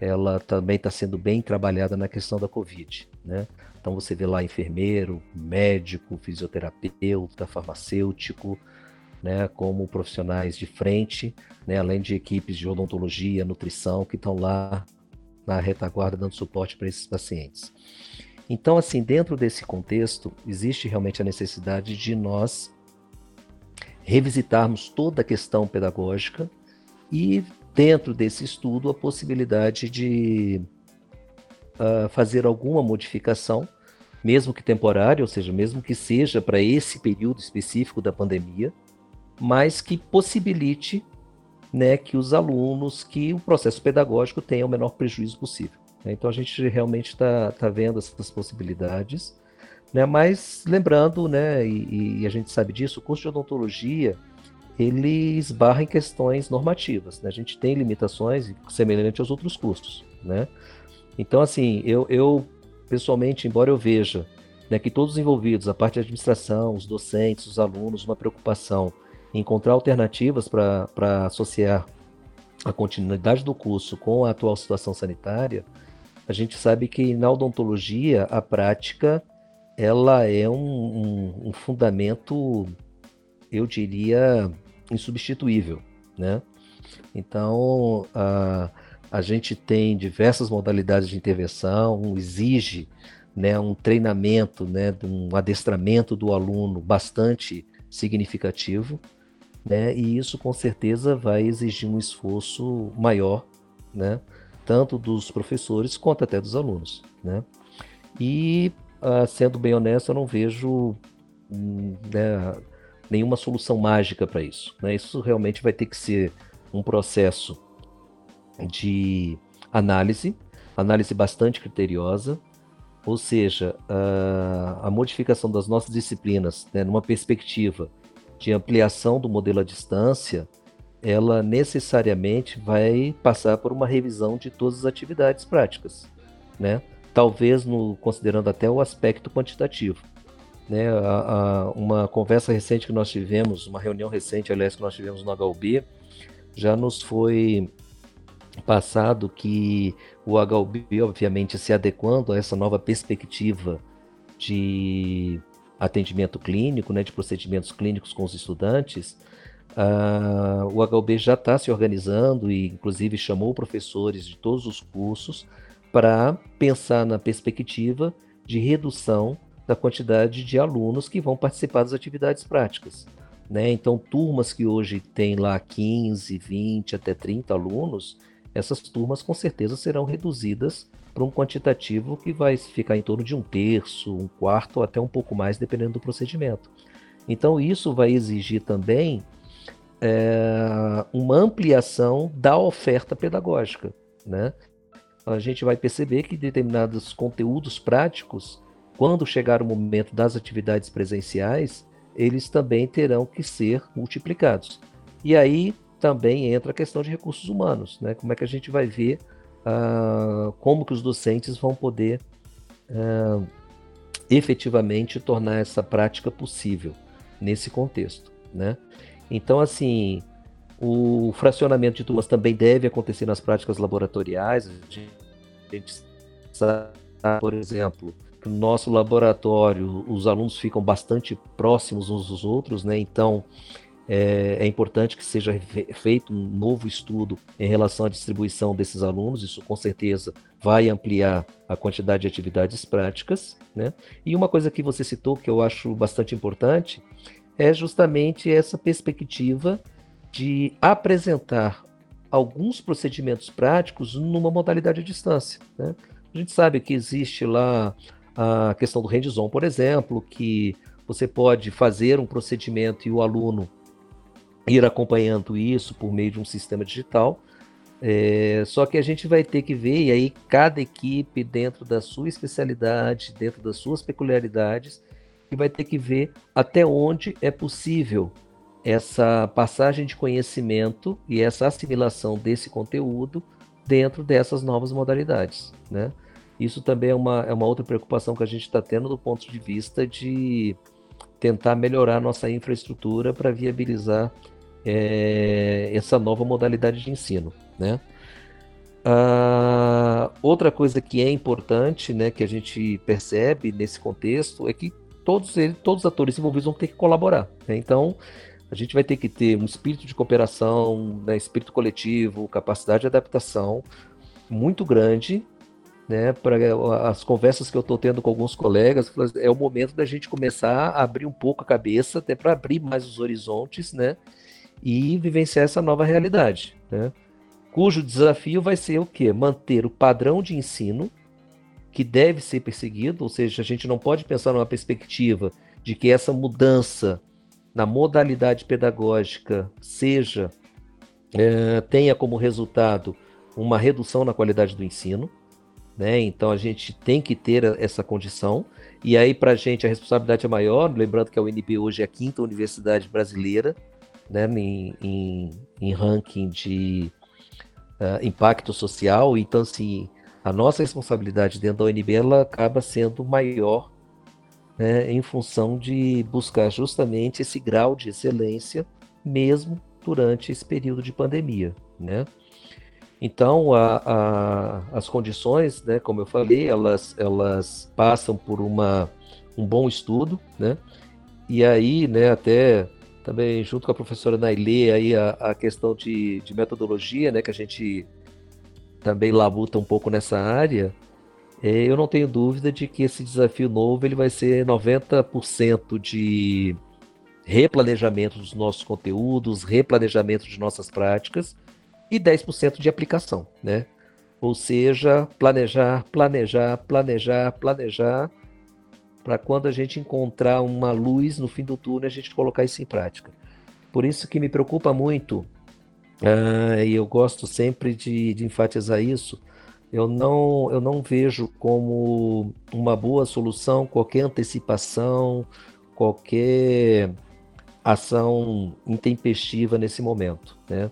ela também está sendo bem trabalhada na questão da Covid, né? Então você vê lá enfermeiro, médico, fisioterapeuta, farmacêutico, né, como profissionais de frente, né, além de equipes de odontologia, nutrição que estão lá na retaguarda dando suporte para esses pacientes. Então, assim, dentro desse contexto, existe realmente a necessidade de nós revisitarmos toda a questão pedagógica e, dentro desse estudo, a possibilidade de uh, fazer alguma modificação, mesmo que temporária, ou seja, mesmo que seja para esse período específico da pandemia, mas que possibilite né, que os alunos, que o processo pedagógico tenha o menor prejuízo possível. Então a gente realmente está tá vendo essas possibilidades né? Mas lembrando, né, e, e, a gente sabe disso, o curso de odontologia ele esbarra em questões normativas. Né? A gente tem limitações semelhantes aos outros cursos. Né? Então, assim, eu, eu pessoalmente, embora eu veja né, que todos os envolvidos, a parte de administração, os docentes, os alunos, uma preocupação em encontrar alternativas para associar a continuidade do curso com a atual situação sanitária, a gente sabe que na odontologia a prática ela é um, um, um fundamento, eu diria, insubstituível, né? Então, a, a gente tem diversas modalidades de intervenção, exige né, um treinamento, né, um adestramento do aluno bastante significativo, né, e isso com certeza vai exigir um esforço maior, né, tanto dos professores quanto até dos alunos. Né. E uh, sendo bem honesto, eu não vejo hum, né, nenhuma solução mágica para isso. Né? Isso realmente vai ter que ser um processo de análise, análise bastante criteriosa, ou seja, uh, a modificação das nossas disciplinas, né, numa perspectiva de ampliação do modelo à distância, ela necessariamente vai passar por uma revisão de todas as atividades práticas, né? Talvez no, considerando até o aspecto quantitativo. Né, a, a, uma conversa recente que nós tivemos, uma reunião recente, aliás, que nós tivemos no HUB, já nos foi passado que o HUB, obviamente, se adequando a essa nova perspectiva de atendimento clínico, né, de procedimentos clínicos com os estudantes, uh, o HUB já está se organizando e, inclusive, chamou professores de todos os cursos para pensar na perspectiva de redução da quantidade de alunos que vão participar das atividades práticas. Né? Então, turmas que hoje têm lá 15, 20, até 30 alunos, essas turmas com certeza serão reduzidas para um quantitativo que vai ficar em torno de um terço, um quarto ou até um pouco mais, dependendo do procedimento. Então, isso vai exigir também é, uma ampliação da oferta pedagógica. Né? A gente vai perceber que determinados conteúdos práticos, quando chegar o momento das atividades presenciais, eles também terão que ser multiplicados. E aí também entra a questão de recursos humanos, né? Como é que a gente vai ver uh, como que os docentes vão poder uh, efetivamente tornar essa prática possível nesse contexto, né? Então, assim, o fracionamento de turmas também deve acontecer nas práticas laboratoriais. A gente sabe, por exemplo, que no nosso laboratório os alunos ficam bastante próximos uns dos outros, né? Então, é, é, importante que seja feito um novo estudo em relação à distribuição desses alunos, isso com certeza vai ampliar a quantidade de atividades práticas. Né? E uma coisa que você citou que eu acho bastante importante é justamente essa perspectiva de apresentar alguns procedimentos práticos numa modalidade à distância. Né? A gente sabe que existe lá a questão do hands-on, por exemplo, que você pode fazer um procedimento e o aluno ir acompanhando isso por meio de um sistema digital. É, só que a gente vai ter que ver, e aí cada equipe, dentro da sua especialidade, dentro das suas peculiaridades, que vai ter que ver até onde é possível essa passagem de conhecimento e essa assimilação desse conteúdo dentro dessas novas modalidades. Né? Isso também é uma, é uma outra preocupação que a gente está tendo do ponto de vista de tentar melhorar nossa infraestrutura para viabilizar é, essa nova modalidade de ensino, né? Ah, outra coisa que é importante, né, que a gente percebe nesse contexto é que todos eles, todos os atores envolvidos vão ter que colaborar. Né? Então, a gente vai ter que ter um espírito de cooperação, né, espírito coletivo, capacidade de adaptação muito grande, né, para as conversas que eu estou tendo com alguns colegas, é o momento da gente começar a abrir um pouco a cabeça, até para abrir mais os horizontes, né, e vivenciar essa nova realidade, né? cujo desafio vai ser o quê? Manter o padrão de ensino que deve ser perseguido, ou seja, a gente não pode pensar numa perspectiva de que essa mudança na modalidade pedagógica seja é, tenha como resultado uma redução na qualidade do ensino, né? Então a gente tem que ter essa condição e aí para a gente a responsabilidade é maior, lembrando que a UNB hoje é a quinta universidade brasileira né, em, em, em ranking de uh, impacto social. Então, assim, a nossa responsabilidade dentro da UNB ela acaba sendo maior né, em função de buscar justamente esse grau de excelência, mesmo durante esse período de pandemia. Né? Então, a, a, as condições, né, como eu falei, elas, elas passam por uma, um bom estudo, né? E aí, né, até também junto com a professora Nailê aí a, a questão de, de, metodologia, né, que a gente também labuta um pouco nessa área, eu não tenho dúvida de que esse desafio novo ele vai ser 90% de replanejamento dos nossos conteúdos, replanejamento de nossas práticas e 10% de aplicação, né? Ou seja, planejar, planejar, planejar, planejar para quando a gente encontrar uma luz no fim do túnel, a gente colocar isso em prática. Por isso que me preocupa muito, uh, e eu gosto sempre de, de enfatizar isso, eu não, eu não vejo como uma boa solução qualquer antecipação, qualquer ação intempestiva nesse momento. Né?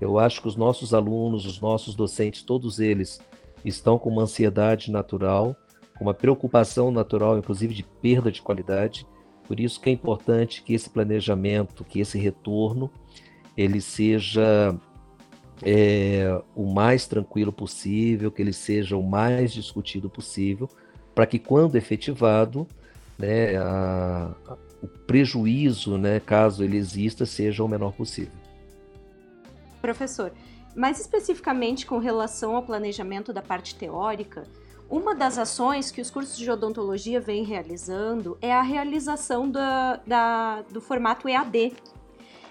Eu acho que os nossos alunos, os nossos docentes, todos eles estão com uma ansiedade natural uma preocupação natural, inclusive de perda de qualidade. Por isso que é importante que esse planejamento, que esse retorno, ele seja é, o mais tranquilo possível, que ele seja o mais discutido possível, para que quando efetivado, né, a, a, o prejuízo, né, caso ele exista, seja o menor possível. Professor, mais especificamente com relação ao planejamento da parte teórica, uma das ações que os cursos de odontologia vêm realizando é a realização da, da, do formato EAD.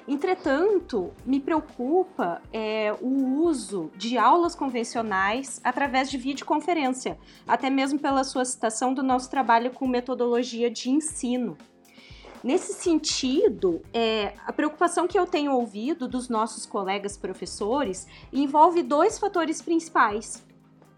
Entretanto, me preocupa é, o uso de aulas convencionais através de videoconferência, até mesmo pela sua citação do nosso trabalho com metodologia de ensino. Nesse sentido, é, a preocupação que eu tenho ouvido dos nossos colegas professores envolve dois fatores principais.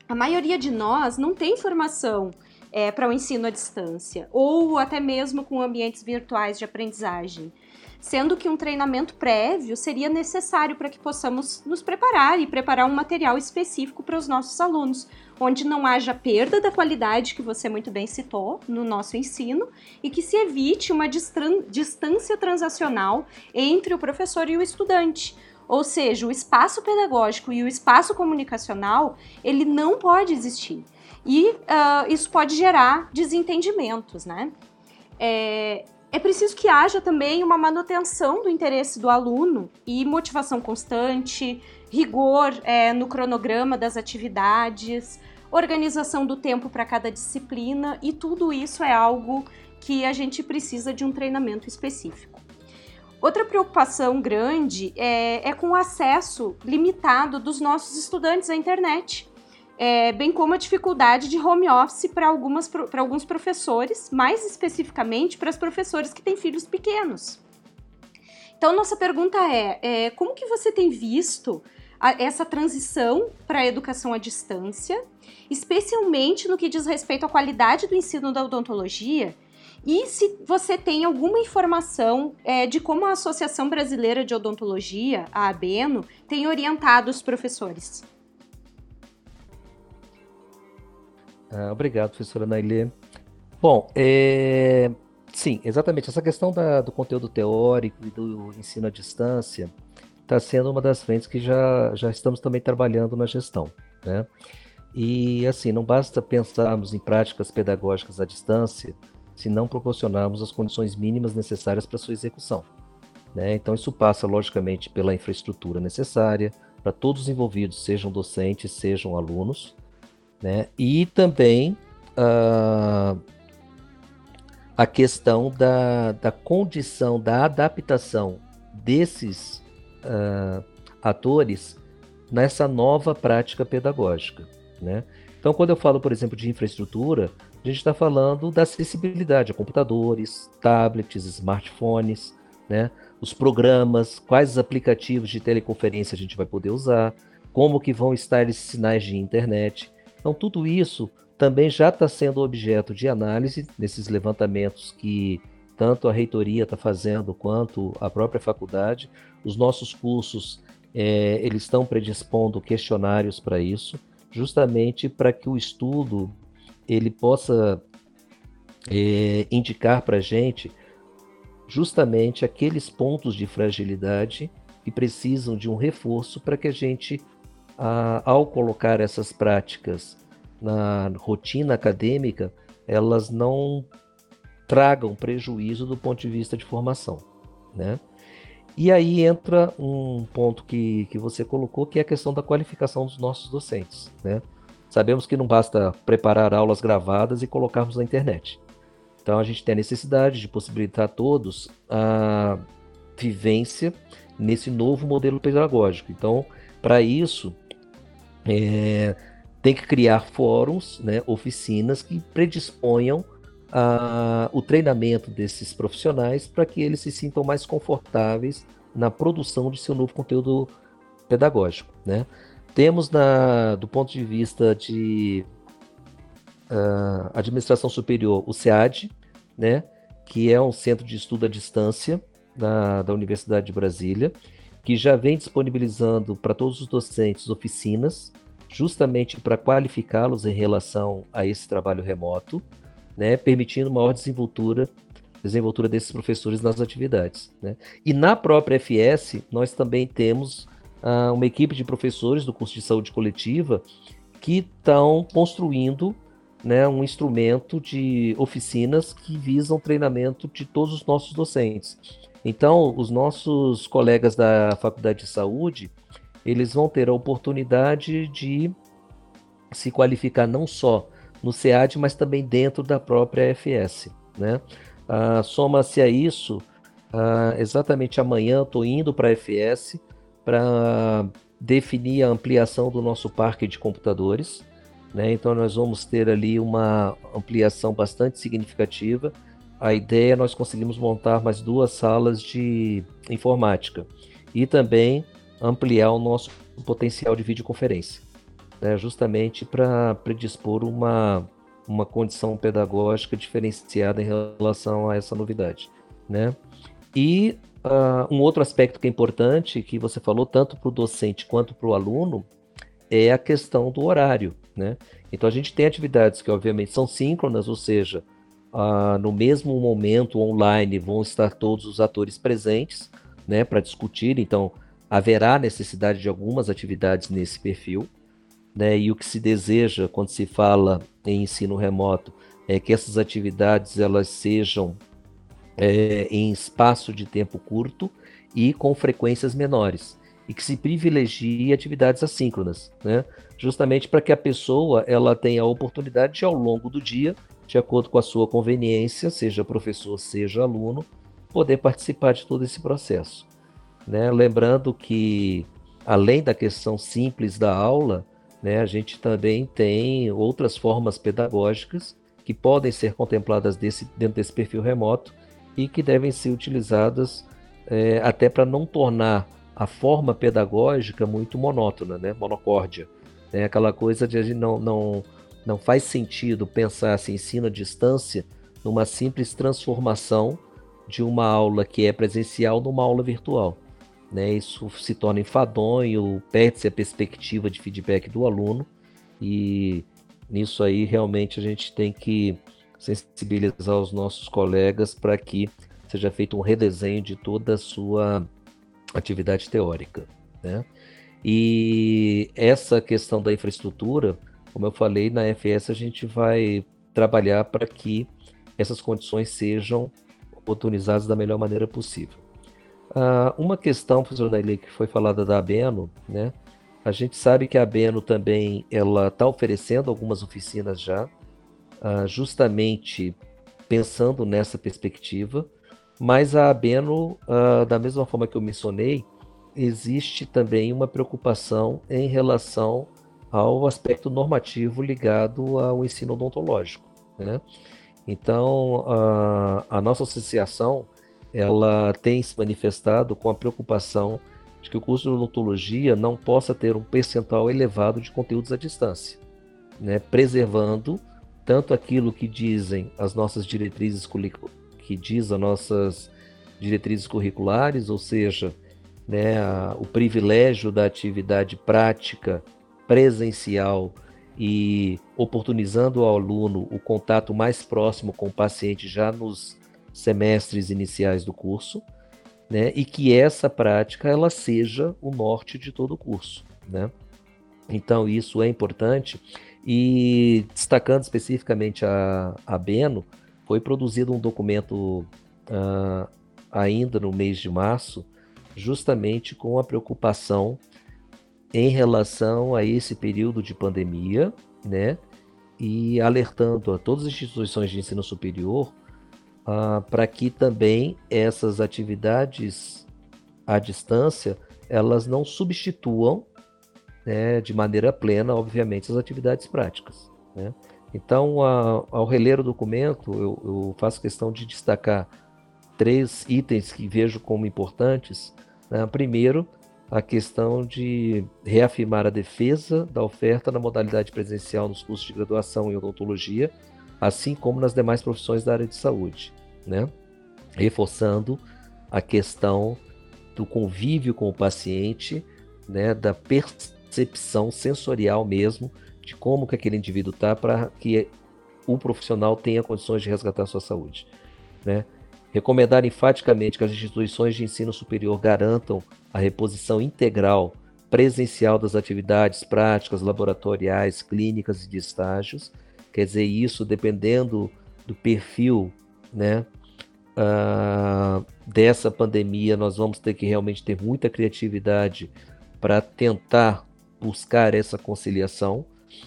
a maioria de nós não tem formação é, para o ensino à distância, ou até mesmo com ambientes virtuais de aprendizagem. Sendo que um treinamento prévio seria necessário para que possamos nos preparar e preparar um material específico para os nossos alunos, onde não haja perda da qualidade que você muito bem citou no nosso ensino e que se evite uma distância transacional entre o professor e o estudante. Ou seja, o espaço pedagógico e o espaço comunicacional, ele não pode existir. E uh, isso pode gerar desentendimentos, né? É, é preciso que haja também uma manutenção do interesse do aluno e motivação constante, rigor é, no cronograma das atividades, organização do tempo para cada disciplina e tudo isso é algo que a gente precisa de um treinamento específico. Outra preocupação grande é, é com o acesso limitado dos nossos estudantes à internet é, bem como a dificuldade de home office para alguns professores, mais especificamente para as professores que têm filhos pequenos. Então, nossa pergunta é, é como que você tem visto a, essa transição para a educação à distância, especialmente no que diz respeito à qualidade do ensino da odontologia, e se você tem alguma informação é, de como a Associação Brasileira de Odontologia, a ABENO, tem orientado os professores. Ah, obrigado, professora Nailê. Bom, é... sim, exatamente. Essa questão da, do conteúdo teórico e do ensino à distância está sendo uma das frentes que já, já estamos também trabalhando na gestão. Né? E assim, não basta pensarmos em práticas pedagógicas à distância se não proporcionarmos as condições mínimas necessárias para sua execução. Né? Então, isso passa, logicamente, pela infraestrutura necessária para todos os envolvidos, sejam docentes, sejam alunos, né? E também uh, a questão da, da condição, da adaptação desses uh, atores nessa nova prática pedagógica. Né? Então, quando eu falo, por exemplo, de infraestrutura, a gente está falando da acessibilidade a computadores, tablets, smartphones, né? os programas, quais os aplicativos de teleconferência a gente vai poder usar, como que vão estar esses sinais de internet. Então, tudo isso também já está sendo objeto de análise nesses levantamentos que tanto a reitoria está fazendo quanto a própria faculdade. Os nossos cursos é, eles estão predispondo questionários para isso, justamente para que o estudo ele possa é, indicar para a gente justamente aqueles pontos de fragilidade que precisam de um reforço para que a gente ao colocar essas práticas na rotina acadêmica, elas não tragam prejuízo do ponto de vista de formação, né? E aí entra um ponto que, que você colocou, que é a questão da qualificação dos nossos docentes, né? Sabemos que não basta preparar aulas gravadas e colocarmos na internet. Então a gente tem a necessidade de possibilitar a todos a vivência nesse novo modelo pedagógico. Então, para isso, é, tem que criar fóruns, né, oficinas que predisponham a, o treinamento desses profissionais para que eles se sintam mais confortáveis na produção de seu novo conteúdo pedagógico. Né? Temos, na, do ponto de vista de uh, administração superior, o SEAD, né, que é um centro de estudo à distância da, da Universidade de Brasília, que já vem disponibilizando para todos os docentes oficinas, justamente para qualificá-los em relação a esse trabalho remoto, né, permitindo maior desenvoltura, desenvoltura desses professores nas atividades. Né. E na própria FS, nós também temos uh, uma equipe de professores do curso de saúde coletiva que estão construindo né, um instrumento de oficinas que visam treinamento de todos os nossos docentes. Então, os nossos colegas da Faculdade de Saúde, eles vão ter a oportunidade de se qualificar não só no SEAD, mas também dentro da própria FS. Né? Ah, Soma-se a isso, ah, exatamente amanhã estou indo para a FS para definir a ampliação do nosso parque de computadores. Né? Então nós vamos ter ali uma ampliação bastante significativa a ideia é nós conseguimos montar mais duas salas de informática e também ampliar o nosso potencial de videoconferência. né, justamente para predispor uma, uma condição pedagógica diferenciada em relação a essa novidade. Né? E uh, um outro aspecto que é importante, que você falou tanto para o docente quanto para o aluno, é a questão do horário. Né? Então a gente tem atividades que obviamente são síncronas, ou seja, uh, no mesmo momento online vão estar todos os atores presentes né, para discutir, então haverá necessidade de algumas atividades nesse perfil. Né, e o que se deseja quando se fala em ensino remoto é que essas atividades elas sejam é, em espaço de tempo curto e com frequências menores e que se privilegie atividades assíncronas, né? justamente para que a pessoa ela tenha a oportunidade de, ao longo do dia, de acordo com a sua conveniência, seja professor, seja aluno, poder participar de todo esse processo. Né? Lembrando que, além da questão simples da aula, né, a gente também tem outras formas pedagógicas que podem ser contempladas desse, dentro desse perfil remoto e que devem ser utilizadas é, até para não tornar a forma pedagógica muito monótona, né? monocórdia. É aquela coisa de a gente não, não, não faz sentido pensar assim, ensino à distância numa simples transformação de uma aula que é presencial numa aula virtual. Né? Isso se torna enfadonho, perde-se a perspectiva de feedback do aluno e nisso aí realmente a gente tem que sensibilizar os nossos colegas para que seja feito um redesenho de toda a sua atividade teórica. Né? E essa questão da infraestrutura, como eu falei, na FS a gente vai trabalhar para que essas condições sejam oportunizadas da melhor maneira possível. Uh, uma questão, professor Daile, que foi falada da Abeno, né? A gente sabe que a Abeno também ela está oferecendo algumas oficinas já, uh, justamente pensando nessa perspectiva, mas a Abeno, uh, da mesma forma que eu mencionei, existe também uma preocupação em relação ao aspecto normativo ligado ao ensino odontológico. Né? Então, a, a nossa associação ela tem se manifestado com a preocupação de que o curso de odontologia não possa ter um percentual elevado de conteúdos à distância, né? preservando tanto aquilo que dizem as nossas diretrizes que diz as nossas diretrizes curriculares, ou seja, né, a, o privilégio da atividade prática presencial e oportunizando ao aluno o contato mais próximo com o paciente já nos semestres iniciais do curso, né, e que essa prática ela seja o norte de todo o curso, né? Então isso é importante e destacando especificamente a, a Beno, foi produzido um documento uh, ainda no mês de março, justamente com a preocupação em relação a esse período de pandemia, né? E alertando a todas as instituições de ensino superior uh, para que também essas atividades à distância elas não substituam né, de maneira plena, obviamente, as atividades práticas. Né? Então, a, ao reler o documento, eu, eu, faço questão de destacar três itens que vejo como importantes. Né? Primeiro, a questão de reafirmar a defesa da oferta na modalidade presencial nos cursos de graduação em odontologia, assim como nas demais profissões da área de saúde, né? reforçando a questão do convívio com o paciente, né? da percepção sensorial mesmo de como que aquele indivíduo está para que o profissional tenha condições de resgatar a sua saúde. Né? Recomendar enfaticamente que as instituições de ensino superior garantam a reposição integral presencial das atividades práticas, laboratoriais, clínicas e de estágios. Quer dizer, isso dependendo do perfil né, uh, dessa pandemia, nós vamos ter que realmente ter muita criatividade para tentar buscar essa conciliação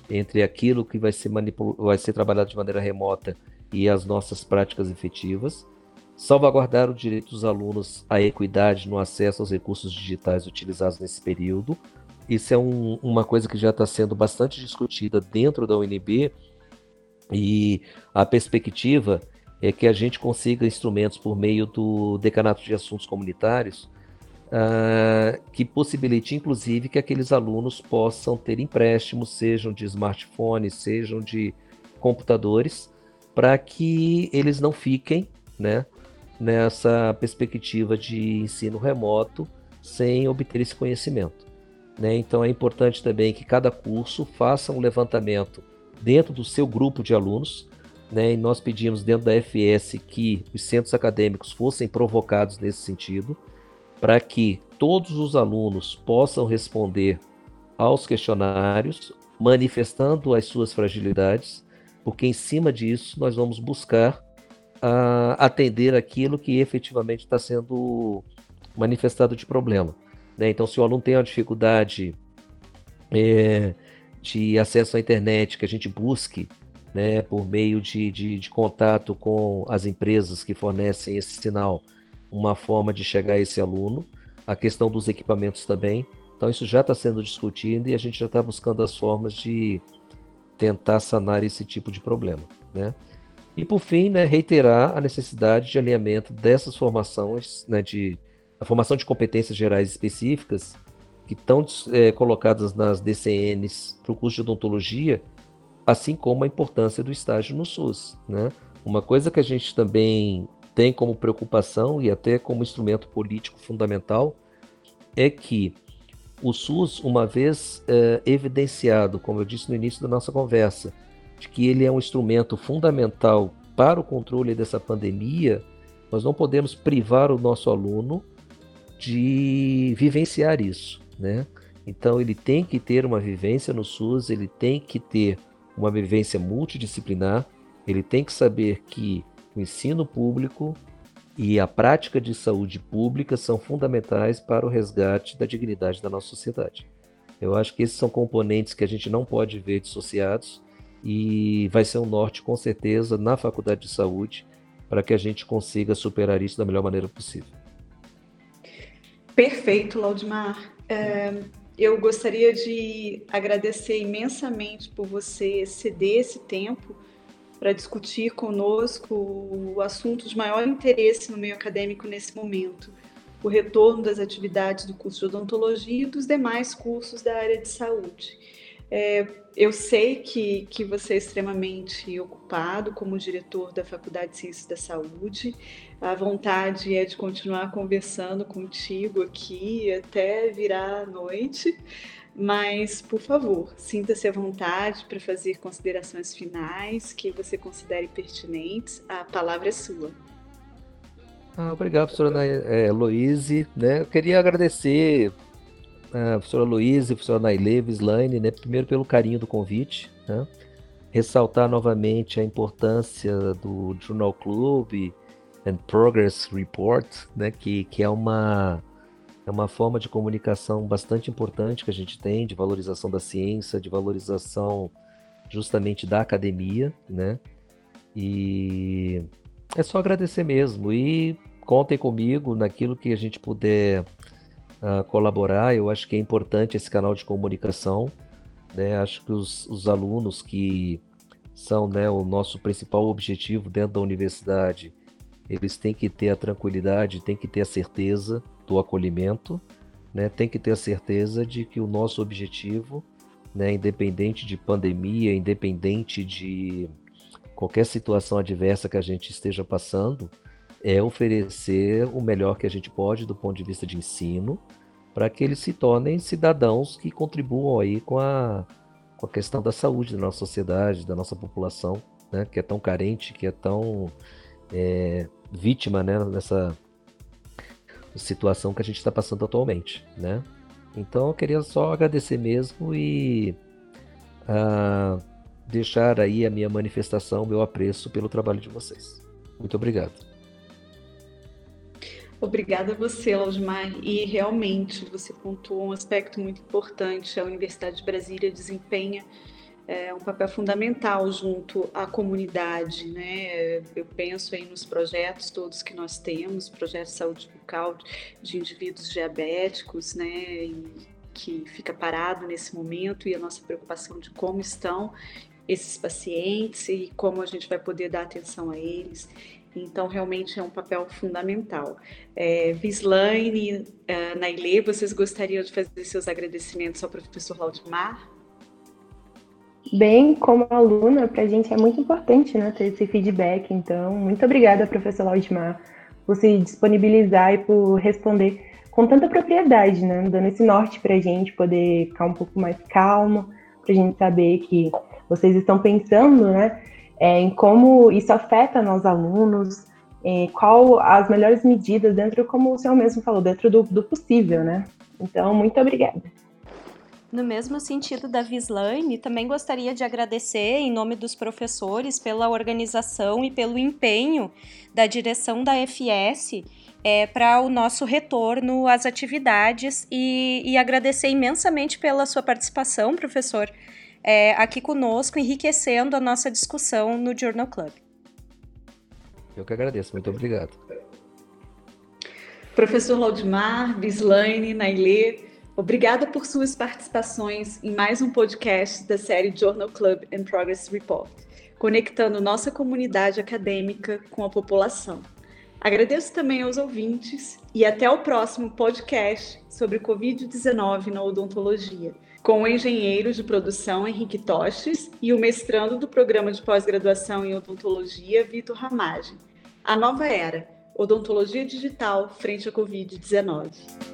entre aquilo que vai ser, vai ser trabalhado de maneira remota e as nossas práticas efetivas, salvaguardar o direito dos alunos à equidade no acesso aos recursos digitais utilizados nesse período. Isso é um, uma coisa que já está sendo bastante discutida dentro da UNB e a perspectiva é que a gente consiga instrumentos por meio do Decanato de Assuntos Comunitários uh, que possibilite, inclusive, que aqueles alunos possam ter empréstimos, sejam de smartphones, sejam de computadores, para que eles não fiquem né, nessa perspectiva de ensino remoto sem obter esse conhecimento. Né? Então é importante também que cada curso faça um levantamento dentro do seu grupo de alunos. Né? E nós pedimos dentro da FS que os centros acadêmicos fossem provocados nesse sentido, para que todos os alunos possam responder aos questionários, manifestando as suas fragilidades, porque em cima disso nós vamos buscar uh, atender aquilo que efetivamente está sendo manifestado de problema. Né? Então, se o aluno tem uma dificuldade é, de acesso à internet, que a gente busque né, por meio de, de, de, contato com as empresas que fornecem esse sinal, uma forma de chegar a esse aluno. A questão dos equipamentos também. Então, isso já está sendo discutido e a gente já está buscando as formas de tentar sanar esse tipo de problema. Né? E, por fim, né, reiterar a necessidade de alinhamento dessas formações, né, de a formação de competências gerais específicas que estão é, colocadas nas DCNs para o curso de odontologia, assim como a importância do estágio no SUS. Né? Uma coisa que a gente também tem como preocupação e até como instrumento político fundamental é que o SUS, uma vez é, evidenciado, como eu disse no início da nossa conversa, de que ele é um instrumento fundamental para o controle dessa pandemia, nós não podemos privar o nosso aluno de vivenciar isso, né? Então ele tem que ter uma vivência no SUS, ele tem que ter uma vivência multidisciplinar, ele tem que saber que o ensino público e a prática de saúde pública são fundamentais para o resgate da dignidade da nossa sociedade. Eu acho que esses são componentes que a gente não pode ver dissociados e vai ser um norte com certeza na faculdade de saúde para que a gente consiga superar isso da melhor maneira possível. Perfeito, Laudimar. É, eu gostaria de agradecer imensamente por você ceder esse tempo para discutir conosco o assunto de maior interesse no meio acadêmico nesse momento, o retorno das atividades do curso de odontologia e dos demais cursos da área de saúde. É, eu sei que, que você é extremamente ocupado como diretor da Faculdade de Ciências da Saúde. A vontade é de continuar conversando contigo aqui até virar a noite. Mas, por favor, sinta-se à vontade para fazer considerações finais que você considere pertinentes. A palavra é sua. Ah, obrigado, professora é. Né? Eu queria agradecer a professora Luísa, a professora Nailê, Vislaine, né, primeiro pelo carinho do convite, né, ressaltar novamente a importância do Journal Club and Progress Report, né, que, que é, uma, é uma forma de comunicação bastante importante que a gente tem, de valorização da ciência, de valorização justamente da academia, né, e é só agradecer mesmo, e contem comigo naquilo que a gente puder uh, colaborar. Eu acho que é importante esse canal de comunicação. Né? Acho que os, os alunos que são né, o nosso principal objetivo dentro da universidade, eles têm que ter a tranquilidade, têm que ter a certeza do acolhimento, né? tem que ter a certeza de que o nosso objetivo, né, independente de pandemia, independente de qualquer situação adversa que a gente esteja passando, é oferecer o melhor que a gente pode do ponto de vista de ensino, para que eles se tornem cidadãos que contribuam aí com a, com a questão da saúde da nossa sociedade, da nossa população, né, que é tão carente, que é tão é, vítima né, dessa situação que a gente está passando atualmente. Né? Então eu queria só agradecer mesmo e uh, deixar aí a minha manifestação, meu apreço pelo trabalho de vocês. Muito obrigado. Obrigada a você, Laudimar. E realmente você pontuou um aspecto muito importante. A Universidade de Brasília desempenha é, um papel fundamental junto à comunidade, né? Eu penso aí nos projetos todos que nós temos, projeto de saúde bucal de indivíduos diabéticos, né? que fica parado nesse momento e a nossa preocupação de como estão esses pacientes e como a gente vai poder dar atenção a eles. Então, realmente é um papel fundamental. É, Vislaine, uh, Nailê, vocês gostariam de fazer seus agradecimentos ao professor Laudimar? Bem, como aluna, para a gente é muito importante né, ter esse feedback. Então, muito obrigada, professor Laudimar, por se disponibilizar e por responder com tanta propriedade, né, dando esse norte para a gente poder ficar um pouco mais calmo, para a gente saber que vocês estão pensando né, é, em como isso afeta nós alunos, é, qual as melhores medidas dentro, como o senhor mesmo falou, dentro do, do possível, né? Então, muito obrigada. No mesmo sentido da Vislaine, também gostaria de agradecer, em nome dos professores, pela organização e pelo empenho da direção da FS é, para o nosso retorno às atividades e, e, agradecer imensamente pela sua participação, professor, é, aqui conosco, enriquecendo a nossa discussão no Journal Club. Eu que agradeço, muito obrigado. Professor Laudimar, Bislaine, Nailê, Obrigada por suas participações em mais um podcast da série Journal Club and Progress Report, conectando nossa comunidade acadêmica com a população. Agradeço também aos ouvintes e até o próximo podcast sobre Covid-19 na odontologia, com o engenheiro de produção Henrique Toches e o mestrando do programa de pós-graduação em odontologia Vitor Ramage. A nova era, odontologia digital frente à Covid-19.